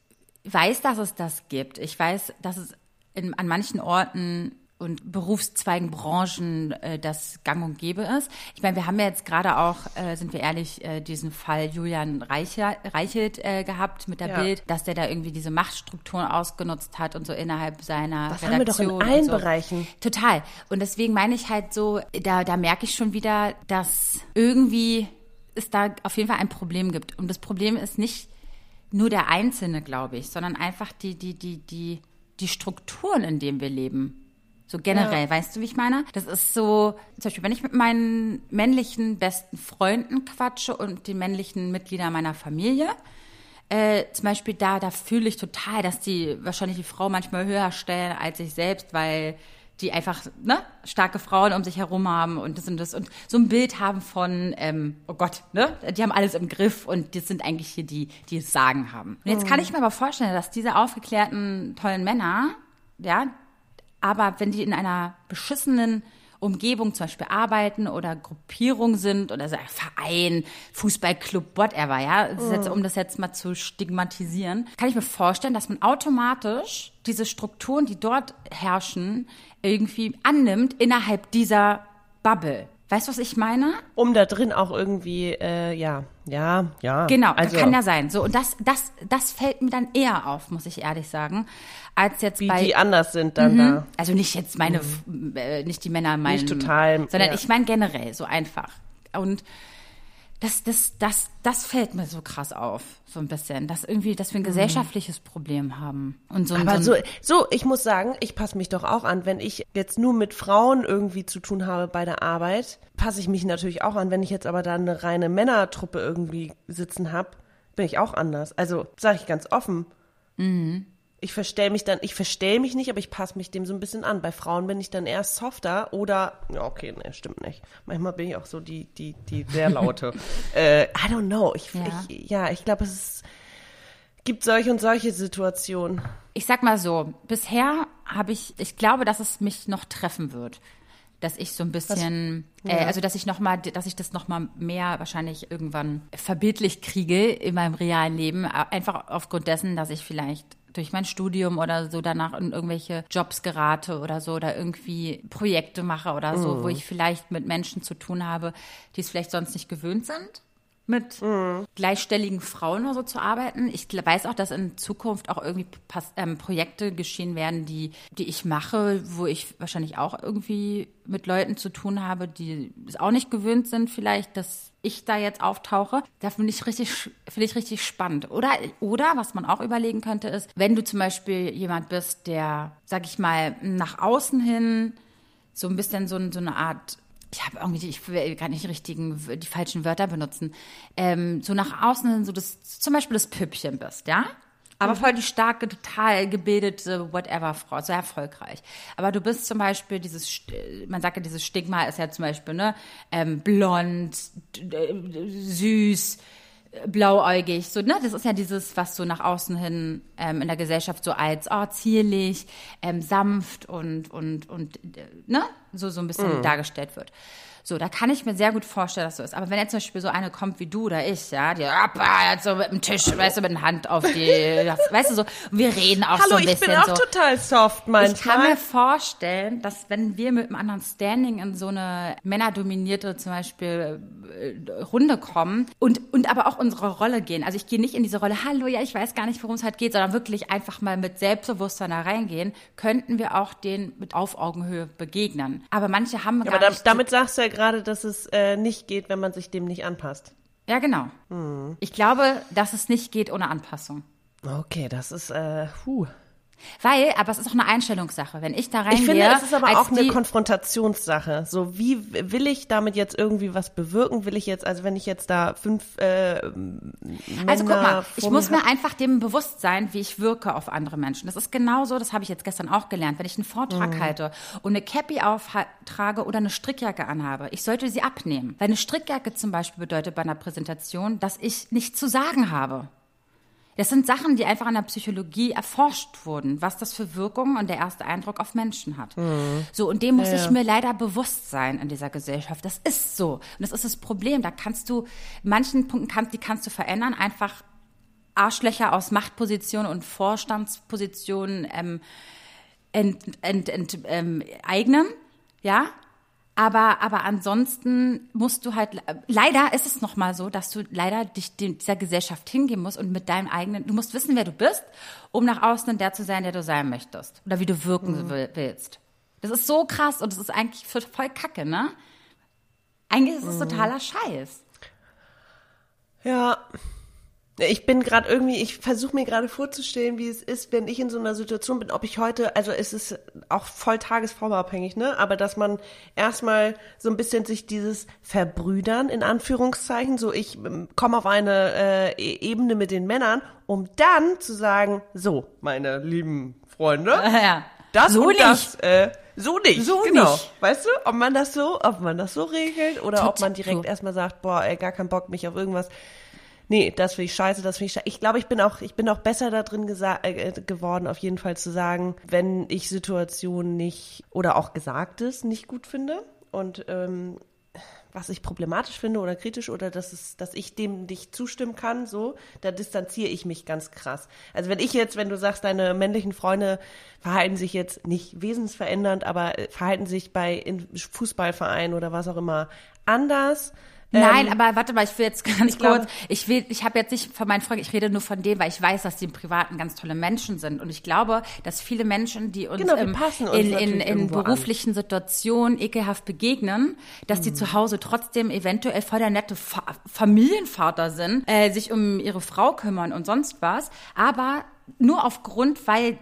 [SPEAKER 1] weiß, dass es das gibt. Ich weiß, dass es in, an manchen Orten und Berufszweigen, Branchen äh, das gang und gäbe ist. Ich meine, wir haben ja jetzt gerade auch, äh, sind wir ehrlich, äh, diesen Fall Julian Reicher, Reichelt äh, gehabt mit der
[SPEAKER 2] Ja.
[SPEAKER 1] Bild, dass der da irgendwie diese Machtstrukturen ausgenutzt hat und so innerhalb seiner
[SPEAKER 2] Das haben wir doch in
[SPEAKER 1] Redaktion.
[SPEAKER 2] allen
[SPEAKER 1] so.
[SPEAKER 2] Bereichen.
[SPEAKER 1] Total. Und deswegen meine ich halt so, da, da merke ich schon wieder, dass irgendwie es da auf jeden Fall ein Problem gibt. Und das Problem ist nicht nur der Einzelne, glaube ich, sondern einfach die, die, die, die, die Strukturen, in denen wir leben. So generell, weißt du, wie ich meine? Das ist so, zum Beispiel, wenn ich mit meinen männlichen besten Freunden quatsche und den männlichen Mitgliedern meiner Familie, äh, zum Beispiel da, da fühle ich total, dass die wahrscheinlich die Frau manchmal höher stellen als ich selbst, weil die einfach ne, starke Frauen um sich herum haben und das und das und so ein Bild haben von, ähm, oh Gott, ne, die haben alles im Griff und das sind eigentlich hier die, die es sagen haben. Und jetzt kann ich mir aber vorstellen, dass diese aufgeklärten, tollen Männer, ja, aber wenn die in einer beschissenen Umgebung zum Beispiel arbeiten oder Gruppierung sind oder so ein Verein, Fußballclub, whatever, ja, das ist jetzt, um das jetzt mal zu stigmatisieren, kann ich mir vorstellen, dass man automatisch diese Strukturen, die dort herrschen, irgendwie annimmt innerhalb dieser Bubble. Weißt du, was ich meine?
[SPEAKER 2] Um da drin auch irgendwie, äh, ja, ja, ja.
[SPEAKER 1] Genau,
[SPEAKER 2] also,
[SPEAKER 1] kann ja sein. So und das, das, das fällt mir dann eher auf, muss ich ehrlich sagen, als jetzt
[SPEAKER 2] wie
[SPEAKER 1] bei
[SPEAKER 2] die anders sind dann da.
[SPEAKER 1] Also nicht jetzt meine, f- äh, nicht die Männer meinen.
[SPEAKER 2] Nicht total,
[SPEAKER 1] Sondern
[SPEAKER 2] ja.
[SPEAKER 1] ich meine generell, so einfach. Und das, das, das, das fällt mir so krass auf, so ein bisschen. Dass irgendwie, dass wir ein gesellschaftliches Problem haben. Und so,
[SPEAKER 2] Mhm. Aber
[SPEAKER 1] so,
[SPEAKER 2] so, ich muss sagen, ich passe mich doch auch an. Wenn ich jetzt nur mit Frauen irgendwie zu tun habe bei der Arbeit, passe ich mich natürlich auch an. Wenn ich jetzt aber da eine reine Männertruppe irgendwie sitzen habe, bin ich auch anders. Also sage ich ganz offen.
[SPEAKER 1] Mhm.
[SPEAKER 2] Ich verstell mich dann, ich verstell mich nicht, aber ich passe mich dem so ein bisschen an. Bei Frauen bin ich dann eher softer oder, ja, okay, ne, stimmt nicht. Manchmal bin ich auch so die, die, die sehr laute. äh, I don't know. Ich,
[SPEAKER 1] Ja.
[SPEAKER 2] ich, ja, ich glaube, es ist, gibt solche und solche Situationen.
[SPEAKER 1] ich sag mal so, bisher habe ich, ich glaube, dass es mich noch treffen wird. Dass ich so ein bisschen, äh, also dass ich noch mal, dass ich das noch mal mehr wahrscheinlich irgendwann verbildlich kriege in meinem realen Leben, äh, einfach aufgrund dessen, dass ich vielleicht durch mein Studium oder so danach in irgendwelche Jobs gerate oder so oder irgendwie Projekte mache oder so, wo ich vielleicht mit Menschen zu tun habe, die es vielleicht sonst nicht gewöhnt sind mit gleichstelligen Frauen oder so zu arbeiten. Ich weiß auch, dass in Zukunft auch irgendwie ähm, Projekte geschehen werden, die, die ich mache, wo ich wahrscheinlich auch irgendwie mit Leuten zu tun habe, die es auch nicht gewöhnt sind, vielleicht, dass ich da jetzt auftauche. Da finde ich richtig, finde ich richtig spannend. Oder, oder, was man auch überlegen könnte, ist, wenn du zum Beispiel jemand bist, der, sag ich mal, nach außen hin so ein bisschen so, so eine Art, ich habe irgendwie, ich will gar nicht die richtigen, die falschen Wörter benutzen, ähm, so nach außen hin so das, zum Beispiel das Püppchen bist, ja? Aber voll die starke, total gebildete, whatever Frau, sehr erfolgreich. Aber du bist zum Beispiel dieses, man sagt ja, dieses Stigma ist ja zum Beispiel, ne, ähm, blond, süß, blauäugig, so, ne, das ist ja dieses, was so nach außen hin ähm, in der Gesellschaft so als, oh, zierlich, ähm, sanft und, und, und, äh, ne, so, so ein bisschen dargestellt wird. So, da kann ich mir sehr gut vorstellen, dass so ist. Aber wenn jetzt zum Beispiel so eine kommt wie du oder ich, ja, die jetzt so mit dem Tisch, weißt du, mit der Hand auf die, weißt du, so, und wir reden auch
[SPEAKER 2] Hallo,
[SPEAKER 1] so ein
[SPEAKER 2] ich
[SPEAKER 1] bisschen
[SPEAKER 2] bin auch
[SPEAKER 1] so.
[SPEAKER 2] total soft
[SPEAKER 1] Ich kann
[SPEAKER 2] manchmal.
[SPEAKER 1] mir vorstellen, dass wenn wir mit einem anderen Standing in so eine männerdominierte zum Beispiel äh, Runde kommen und, und aber auch unsere Rolle gehen. Also ich gehe nicht in diese Rolle, hallo, ja, ich weiß gar nicht, worum es halt geht, sondern wirklich einfach mal mit Selbstbewusstsein da reingehen, könnten wir auch den mit auf Augenhöhe begegnen. Aber manche haben
[SPEAKER 2] Ja,
[SPEAKER 1] gar
[SPEAKER 2] aber da,
[SPEAKER 1] nicht...
[SPEAKER 2] damit sagst du ja gerade, dass es äh, nicht geht, wenn man sich dem nicht anpasst.
[SPEAKER 1] ja, genau.
[SPEAKER 2] Hm.
[SPEAKER 1] Ich glaube, dass es nicht geht ohne Anpassung.
[SPEAKER 2] Okay, das ist, äh, puh.
[SPEAKER 1] Weil, aber es ist auch eine Einstellungssache. Wenn ich da reingehe,
[SPEAKER 2] Ich finde, es ist aber auch eine Konfrontationssache. So, wie will ich damit jetzt irgendwie was bewirken? Will ich jetzt, also wenn ich jetzt da fünf äh,
[SPEAKER 1] Also guck mal, ich muss
[SPEAKER 2] mir
[SPEAKER 1] einfach dem bewusst sein, wie ich wirke auf andere Menschen. Das ist genauso, das habe ich jetzt gestern auch gelernt, wenn ich einen Vortrag
[SPEAKER 2] Mhm.
[SPEAKER 1] halte und eine Cappy auftrage oder eine Strickjacke anhabe, ich sollte sie abnehmen. Weil eine Strickjacke zum Beispiel bedeutet bei einer Präsentation, dass ich nichts zu sagen habe. Das sind Sachen, die einfach in der Psychologie erforscht wurden, was das für Wirkungen und der erste Eindruck auf Menschen hat. So, und dem muss
[SPEAKER 2] Mhm. Ja,
[SPEAKER 1] ich mir leider bewusst sein in dieser Gesellschaft. Das ist so. Und das ist das Problem. Da kannst du, manchen Punkten kannst, die kannst du verändern, einfach Arschlöcher aus Machtpositionen und Vorstandspositionen ähm, ent, ent, ent, ähm, eignen, ja. Aber, aber ansonsten musst du halt, leider ist es nochmal so, dass du leider dich dieser Gesellschaft hingeben musst und mit deinem eigenen, du musst wissen, wer du bist, um nach außen der zu sein, der du sein möchtest. Oder wie du wirken mhm. willst. Das ist so krass und das ist eigentlich voll kacke, ne? Eigentlich ist es mhm. totaler Scheiß.
[SPEAKER 2] Ja, ich bin gerade irgendwie, ich versuche mir gerade vorzustellen, wie es ist, wenn ich in so einer Situation bin, ob ich heute, also es ist auch voll tagesformabhängig, ne? Aber dass man erstmal so ein bisschen sich dieses Verbrüdern in Anführungszeichen, so ich ähm, komme auf eine äh, e-, Ebene mit den Männern, um dann zu sagen, so, meine lieben Freunde,
[SPEAKER 1] ja.
[SPEAKER 2] das
[SPEAKER 1] so
[SPEAKER 2] und
[SPEAKER 1] nicht.
[SPEAKER 2] das, äh, so nicht,
[SPEAKER 1] so
[SPEAKER 2] genau.
[SPEAKER 1] Nicht.
[SPEAKER 2] Weißt du, ob man das so, ob man das so regelt oder
[SPEAKER 1] Total.
[SPEAKER 2] ob man direkt erstmal sagt, boah, ey, gar keinen Bock, mich auf irgendwas nee, das finde ich scheiße, das finde ich scheiße. Ich glaube, ich bin auch, ich bin auch besser da drin äh, geworden, auf jeden Fall zu sagen, wenn ich Situationen nicht oder auch Gesagtes nicht gut finde und ähm, was ich problematisch finde oder kritisch oder dass es, dass ich dem nicht zustimmen kann, so, da distanziere ich mich ganz krass. Also wenn ich jetzt, wenn du sagst, deine männlichen Freunde verhalten sich jetzt nicht wesensverändernd, aber äh, verhalten sich bei Fußballvereinen oder was auch immer anders,
[SPEAKER 1] Nein,
[SPEAKER 2] ähm,
[SPEAKER 1] aber warte mal, ich will jetzt ganz
[SPEAKER 2] ich
[SPEAKER 1] kurz,
[SPEAKER 2] glaube-
[SPEAKER 1] ich will, ich habe jetzt nicht von meinen Freunden, ich rede nur von denen, weil ich weiß, dass die im Privaten ganz tolle Menschen sind. Und ich glaube, dass viele Menschen, die uns,
[SPEAKER 2] Genau,
[SPEAKER 1] ähm,
[SPEAKER 2] uns
[SPEAKER 1] in, in, in
[SPEAKER 2] irgendwo an.
[SPEAKER 1] beruflichen Situationen ekelhaft begegnen, dass
[SPEAKER 2] Mhm.
[SPEAKER 1] die zu Hause trotzdem eventuell voll der nette Fa Familienvater sind, äh, sich um ihre Frau kümmern und sonst was, aber nur aufgrund, weil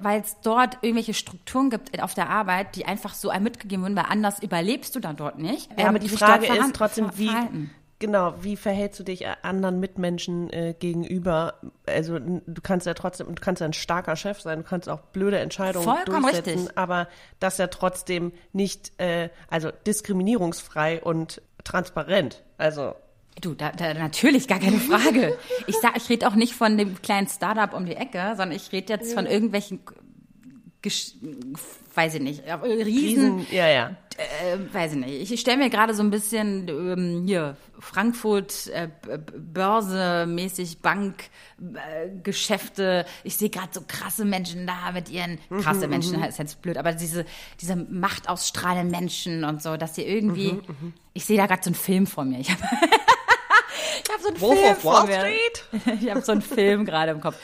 [SPEAKER 1] weil es dort irgendwelche Strukturen gibt auf der Arbeit, die einfach so einem mitgegeben wurden, weil anders überlebst du dann dort nicht.
[SPEAKER 2] Ja,
[SPEAKER 1] Ähm,
[SPEAKER 2] aber die
[SPEAKER 1] sich
[SPEAKER 2] Frage ist trotzdem, wie,
[SPEAKER 1] verhalten.
[SPEAKER 2] genau, wie verhältst du dich anderen Mitmenschen äh, gegenüber? Also du kannst ja trotzdem, du kannst ja ein starker Chef sein, du kannst auch blöde Entscheidungen
[SPEAKER 1] Vollkommen
[SPEAKER 2] durchsetzen,
[SPEAKER 1] richtig.
[SPEAKER 2] aber das ja trotzdem nicht, äh, also diskriminierungsfrei und transparent. Also
[SPEAKER 1] Du, da, da, natürlich, gar keine Frage. Ich sag, ich rede auch nicht von dem kleinen Startup um die Ecke, sondern ich rede jetzt von irgendwelchen, Gesch weiß ich nicht, äh, Riesen,
[SPEAKER 2] Riesen, ja, ja.
[SPEAKER 1] äh, weiß ich nicht. Ich stelle mir gerade so ein bisschen ähm, hier Frankfurt äh, Börse mäßig Bank äh. Ich sehe gerade so krasse Menschen da mit ihren krasse Menschen ist jetzt blöd, aber diese diese Macht ausstrahlenden Menschen und so, dass sie irgendwie. ich sehe da gerade so einen Film vor mir. Ich habe ich habe so einen
[SPEAKER 2] Wolf
[SPEAKER 1] Film
[SPEAKER 2] of Wall
[SPEAKER 1] mir.
[SPEAKER 2] Street?
[SPEAKER 1] Ich habe so einen Film gerade im Kopf.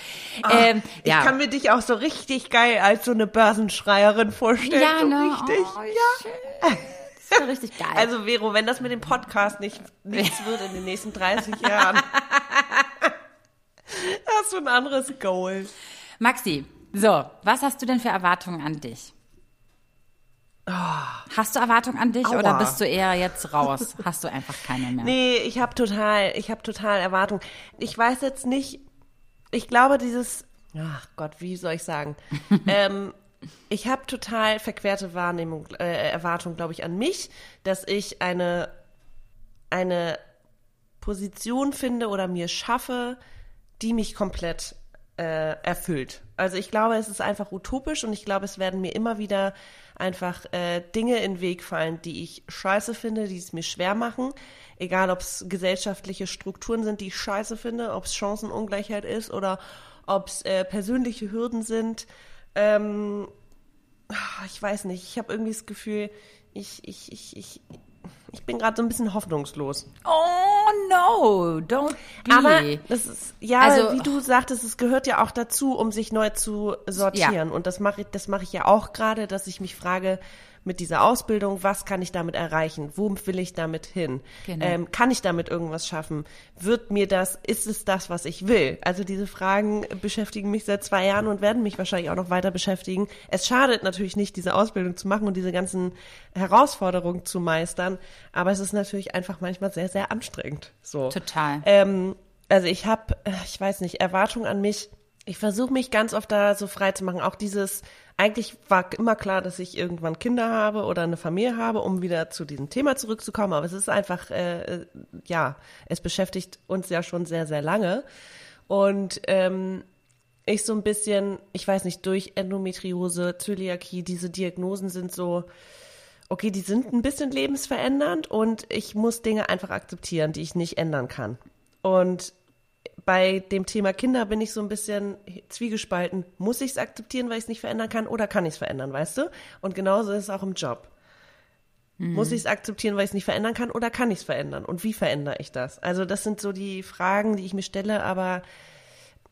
[SPEAKER 2] Ah,
[SPEAKER 1] ähm,
[SPEAKER 2] Ich
[SPEAKER 1] ja.
[SPEAKER 2] kann mir dich auch so richtig geil als so eine Börsenschreierin vorstellen.
[SPEAKER 1] ja,
[SPEAKER 2] so
[SPEAKER 1] ne?
[SPEAKER 2] richtig.
[SPEAKER 1] Oh, schön. Das ist richtig geil.
[SPEAKER 2] Also Vero, wenn das mit dem Podcast nicht nichts wird in den nächsten 30 Jahren, hast du ein anderes Goal.
[SPEAKER 1] Maxi, so, was hast du denn für Erwartungen an dich? Hast du Erwartungen an dich
[SPEAKER 2] Aua.
[SPEAKER 1] oder bist du eher jetzt raus? Hast du einfach keine mehr?
[SPEAKER 2] Nee, ich habe total, ich habe total Erwartung. Ich weiß jetzt nicht, ich glaube dieses, ach Gott, wie soll ich sagen? ähm, ich habe total verquerte Wahrnehmung, äh, Erwartung, glaube ich, an mich, dass ich eine, eine Position finde oder mir schaffe, die mich komplett äh, erfüllt. Also ich glaube, es ist einfach utopisch und ich glaube, es werden mir immer wieder einfach äh, Dinge in den Weg fallen, die ich scheiße finde, die es mir schwer machen. Egal, ob es gesellschaftliche Strukturen sind, die ich scheiße finde, ob es Chancenungleichheit ist oder ob es äh, persönliche Hürden sind. Ähm, ich weiß nicht, ich habe irgendwie das Gefühl, ich, ich, ich, ich, ich bin gerade so ein bisschen hoffnungslos.
[SPEAKER 1] Oh no, don't be.
[SPEAKER 2] Aber das ist, ja,
[SPEAKER 1] Also-
[SPEAKER 2] wie du sagtest, es gehört ja auch dazu, um sich neu zu sortieren. Und das mache ich, das mache ich ja auch gerade, dass ich mich frage, mit dieser Ausbildung, was kann ich damit erreichen? Wo will ich damit hin?
[SPEAKER 1] Genau.
[SPEAKER 2] Ähm, kann ich damit irgendwas schaffen? Wird mir das, ist es das, was ich will? Also diese Fragen beschäftigen mich seit zwei Jahren und werden mich wahrscheinlich auch noch weiter beschäftigen. Es schadet natürlich nicht, diese Ausbildung zu machen und diese ganzen Herausforderungen zu meistern, aber es ist natürlich einfach manchmal sehr, sehr anstrengend. So.
[SPEAKER 1] Total.
[SPEAKER 2] Ähm, also ich habe, ich weiß nicht, Erwartungen an mich. Ich versuche mich ganz oft da so frei zu machen. Auch dieses, eigentlich war immer klar, dass ich irgendwann Kinder habe oder eine Familie habe, um wieder zu diesem Thema zurückzukommen. Aber es ist einfach, äh, ja, es beschäftigt uns ja schon sehr, sehr lange. Und ähm, ich so ein bisschen, ich weiß nicht, durch Endometriose, Zöliakie, diese Diagnosen sind so, okay, die sind ein bisschen lebensverändernd und ich muss Dinge einfach akzeptieren, die ich nicht ändern kann. Und bei dem Thema Kinder bin ich so ein bisschen zwiegespalten. Muss ich es akzeptieren, weil ich es nicht verändern kann, oder kann ich es verändern, weißt du? Und genauso ist es auch im Job. Muss ich es akzeptieren, weil ich es nicht verändern kann, oder kann ich es verändern? Und wie verändere ich das? Also das sind so die Fragen, die ich mir stelle, aber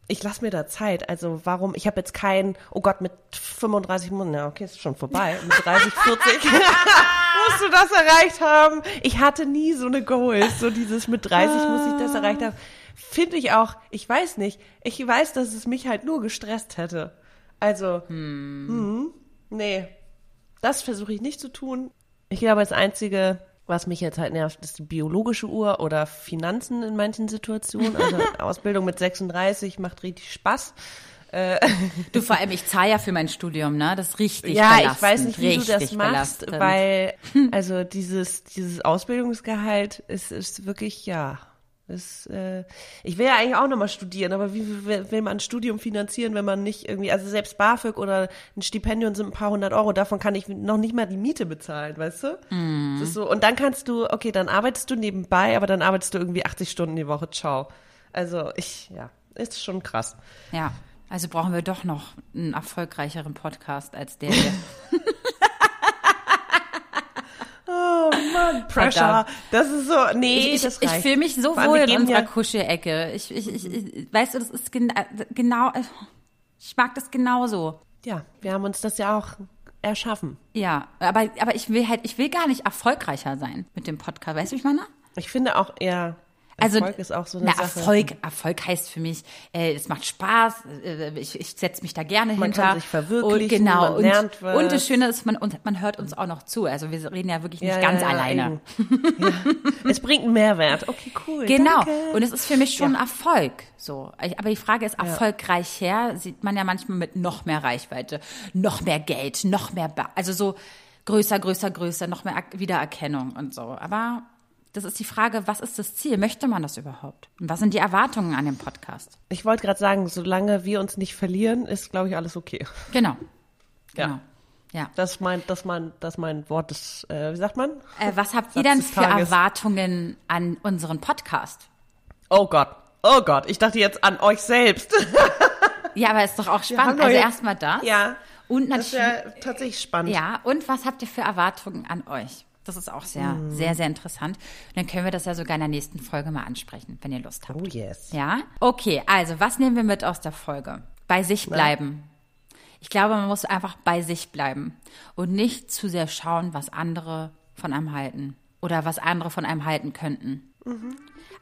[SPEAKER 2] ich lasse mir da Zeit. Also warum, ich habe jetzt kein, oh Gott, mit 35 Monaten, ja, okay, ist schon vorbei, mit 30, 40 musst du das erreicht haben. Ich hatte nie so eine Goals, so dieses mit 30 muss ich das erreicht haben. Finde ich auch, ich weiß nicht, ich weiß, dass es mich halt nur gestresst hätte. Also, hm. nee, das versuche ich nicht zu tun. Ich glaube, das Einzige, was mich jetzt halt nervt, ist die biologische Uhr oder Finanzen in manchen Situationen. Also Ausbildung mit 36 macht richtig Spaß.
[SPEAKER 1] Du, vor allem, ich zahle ja für mein Studium, ne? Das ist richtig
[SPEAKER 2] ja,
[SPEAKER 1] belastend.
[SPEAKER 2] ich weiß nicht, wie du das
[SPEAKER 1] richtig
[SPEAKER 2] machst,
[SPEAKER 1] belastend.
[SPEAKER 2] weil also dieses dieses Ausbildungsgehalt ist ist wirklich ja. Ist, äh, ich will ja eigentlich auch nochmal studieren, aber wie will, man ein Studium finanzieren, wenn man nicht irgendwie, also selbst BAföG oder ein Stipendium sind ein paar hundert Euro, davon kann ich noch nicht mal die Miete bezahlen, weißt du?
[SPEAKER 1] Mhm.
[SPEAKER 2] Das ist so, und dann kannst du, okay, dann arbeitest du nebenbei, aber dann arbeitest du irgendwie 80 Stunden die Woche, ciao. Also ich, ja, ist schon krass.
[SPEAKER 1] Ja, also brauchen wir doch noch einen erfolgreicheren Podcast als der hier.
[SPEAKER 2] Oh Mann, Pressure. Das ist so, nee,
[SPEAKER 1] ich, ich, ich fühle mich so wohl in unserer
[SPEAKER 2] ja-
[SPEAKER 1] Kuschelecke. Ich, ich, ich, ich, weißt du, das ist gen genau, ich mag das genauso.
[SPEAKER 2] Ja, wir haben uns das ja auch erschaffen.
[SPEAKER 1] Ja, aber, aber ich will halt, ich will gar nicht erfolgreicher sein mit dem Podcast. Weißt du, wie ich meine?
[SPEAKER 2] Ich finde auch eher,
[SPEAKER 1] Also,
[SPEAKER 2] Erfolg ist auch so eine
[SPEAKER 1] na,
[SPEAKER 2] Sache.
[SPEAKER 1] Erfolg, Erfolg heißt für mich, äh, es macht Spaß, äh, ich, ich setze mich da gerne
[SPEAKER 2] Man
[SPEAKER 1] hinter.
[SPEAKER 2] kann sich verwirklichen,
[SPEAKER 1] und, genau,
[SPEAKER 2] man
[SPEAKER 1] und,
[SPEAKER 2] lernt was.
[SPEAKER 1] und das Schöne ist, man, und man hört uns auch noch zu. Also wir reden ja wirklich nicht
[SPEAKER 2] Ja,
[SPEAKER 1] ganz
[SPEAKER 2] ja,
[SPEAKER 1] alleine.
[SPEAKER 2] ja. Es bringt einen Mehrwert. Okay, cool.
[SPEAKER 1] Genau.
[SPEAKER 2] Danke.
[SPEAKER 1] Und es ist für mich schon Erfolg. So. Aber die Frage ist, erfolgreich her sieht man ja manchmal mit noch mehr Reichweite, noch mehr Geld, noch mehr, ba also so größer, größer, größer, noch mehr Wiedererkennung und so. Aber das ist die Frage, was ist das Ziel? Möchte man das überhaupt? Und was sind die Erwartungen an den Podcast?
[SPEAKER 2] Ich wollte gerade sagen, solange wir uns nicht verlieren, ist, glaube ich, alles okay.
[SPEAKER 1] Genau.
[SPEAKER 2] Ja.
[SPEAKER 1] Genau. Ja.
[SPEAKER 2] Das ist mein, das mein, das mein Wort des, äh, wie sagt man?
[SPEAKER 1] Äh, was habt ihr denn für. Erwartungen an unseren Podcast?
[SPEAKER 2] Oh Gott. Oh Gott. Ich dachte jetzt an euch selbst.
[SPEAKER 1] Ja, aber ist doch auch spannend. Also erstmal das.
[SPEAKER 2] Ja.
[SPEAKER 1] Und
[SPEAKER 2] Das ist
[SPEAKER 1] natürlich.
[SPEAKER 2] ja tatsächlich spannend.
[SPEAKER 1] Ja, und was habt ihr für Erwartungen an euch? Das ist auch sehr,
[SPEAKER 2] Mhm.
[SPEAKER 1] sehr, sehr interessant. Und dann können wir das ja sogar in der nächsten Folge mal ansprechen, wenn ihr Lust habt.
[SPEAKER 2] Oh yes.
[SPEAKER 1] Ja? Okay, also was nehmen wir mit aus der Folge? Bei sich bleiben. Ich glaube, man muss einfach bei sich bleiben und nicht zu sehr schauen, was andere von einem halten oder was andere von einem halten könnten.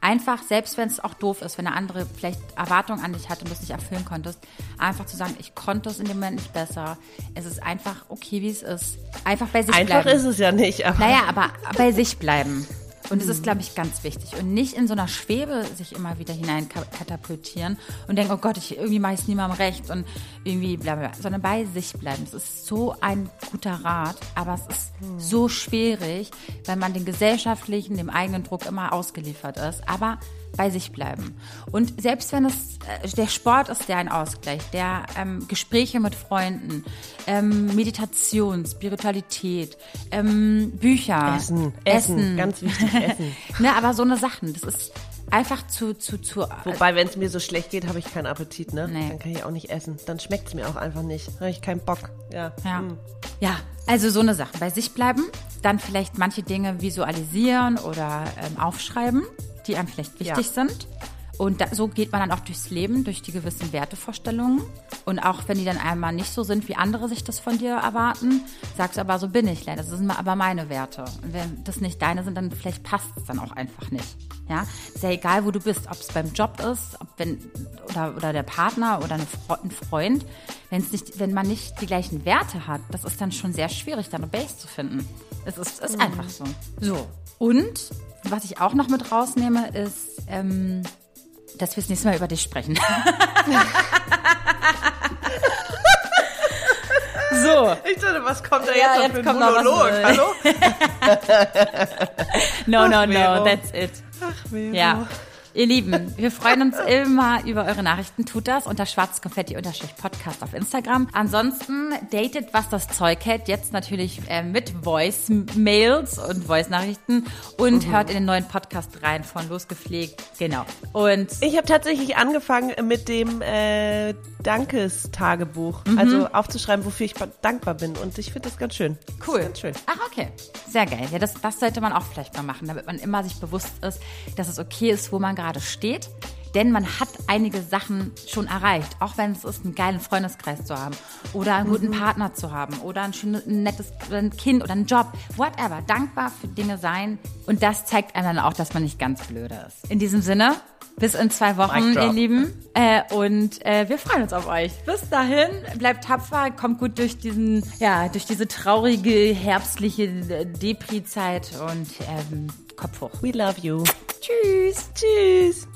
[SPEAKER 1] Einfach, selbst wenn es auch doof ist, wenn der andere vielleicht Erwartungen an dich hat und du es nicht erfüllen konntest, einfach zu sagen, ich konnte es in dem Moment nicht besser. Es ist einfach okay, wie es ist. Einfach bei sich
[SPEAKER 2] Einfach
[SPEAKER 1] bleiben.
[SPEAKER 2] ist es ja nicht, aber
[SPEAKER 1] Naja, aber bei sich bleiben. Und das ist, glaube ich, ganz wichtig. Und nicht in so einer Schwebe sich immer wieder hinein ka- katapultieren und denken, oh Gott, ich irgendwie mache es niemandem recht und irgendwie bla bla, bla. sondern bei sich bleiben. Das ist so ein guter Rat, aber es ist so schwierig, weil man den gesellschaftlichen, dem eigenen Druck immer ausgeliefert ist. Aber bei sich bleiben. Und selbst wenn es äh, der Sport ist, der ein Ausgleich, der ähm, Gespräche mit Freunden, ähm, Meditation, Spiritualität, ähm, Bücher,
[SPEAKER 2] Essen, Essen, ganz wichtig, Essen.
[SPEAKER 1] ne, aber so eine Sachen, das ist einfach zu zu zu.
[SPEAKER 2] Wobei, wenn es mir so schlecht geht, habe ich keinen Appetit, ne?
[SPEAKER 1] Nee.
[SPEAKER 2] Dann kann ich auch nicht essen. Dann schmeckt es mir auch einfach nicht. Dann habe ich keinen Bock. Ja.
[SPEAKER 1] Ja. ja, also so eine Sache. Bei sich bleiben, dann vielleicht manche Dinge visualisieren oder ähm, aufschreiben, die einem vielleicht wichtig
[SPEAKER 2] Ja.
[SPEAKER 1] sind. Und da, so geht man dann auch durchs Leben, durch die gewissen Wertevorstellungen. Und auch wenn die dann einmal nicht so sind, wie andere sich das von dir erwarten, sagst du aber, so bin ich leider. Das sind aber meine Werte. Und wenn das nicht deine sind, dann vielleicht passt es dann auch einfach nicht. Ja, ist ja egal, wo du bist, ob es beim Job ist, ob wenn oder oder der Partner oder eine ein Freund, wenn es nicht, wenn man nicht die gleichen Werte hat, das ist dann schon sehr schwierig, da eine Base zu finden. Es ist, ist einfach so. So und was ich auch noch mit rausnehme, ist, ähm, dass wir das nächste Mal über dich sprechen. so.
[SPEAKER 2] Ich dachte, was kommt da
[SPEAKER 1] Ja,
[SPEAKER 2] jetzt,
[SPEAKER 1] jetzt
[SPEAKER 2] noch für ein Monolog? Hallo?
[SPEAKER 1] No, no,
[SPEAKER 2] Ach,
[SPEAKER 1] no, that's it.
[SPEAKER 2] Ach, Vero.
[SPEAKER 1] Ja. Ihr Lieben, wir freuen uns immer über eure Nachrichten. Tut das unter schwarzkonfetti-podcast auf Instagram. Ansonsten datet, was das Zeug hält. Jetzt natürlich äh, mit Voice-Mails und Voice-Nachrichten und mhm. hört in den neuen Podcast rein von Losgepflegt. Genau. Und
[SPEAKER 2] ich habe tatsächlich angefangen mit dem äh, Dankestagebuch, mhm. also aufzuschreiben, wofür ich dankbar bin. Und ich finde das ganz schön.
[SPEAKER 1] Cool. Ganz schön. Ach, okay. Sehr geil. Ja, das, das sollte man auch vielleicht mal machen, damit man immer sich bewusst ist, dass es okay ist, wo man gerade steht. Denn man hat einige Sachen schon erreicht, auch wenn es ist, einen geilen Freundeskreis zu haben oder einen guten mhm. Partner zu haben oder ein schönes, ein nettes ein Kind oder einen Job, whatever. Dankbar für Dinge sein und das zeigt einem dann auch, dass man nicht ganz blöde ist. In diesem Sinne, bis in zwei Wochen, ihr Lieben. Äh, und äh, wir freuen uns auf euch. Bis dahin, bleibt tapfer, kommt gut durch diesen, ja, durch diese traurige, herbstliche äh, Depri-Zeit und ähm, Kopf hoch.
[SPEAKER 2] We love you.
[SPEAKER 1] Tschüss.
[SPEAKER 2] Tschüss.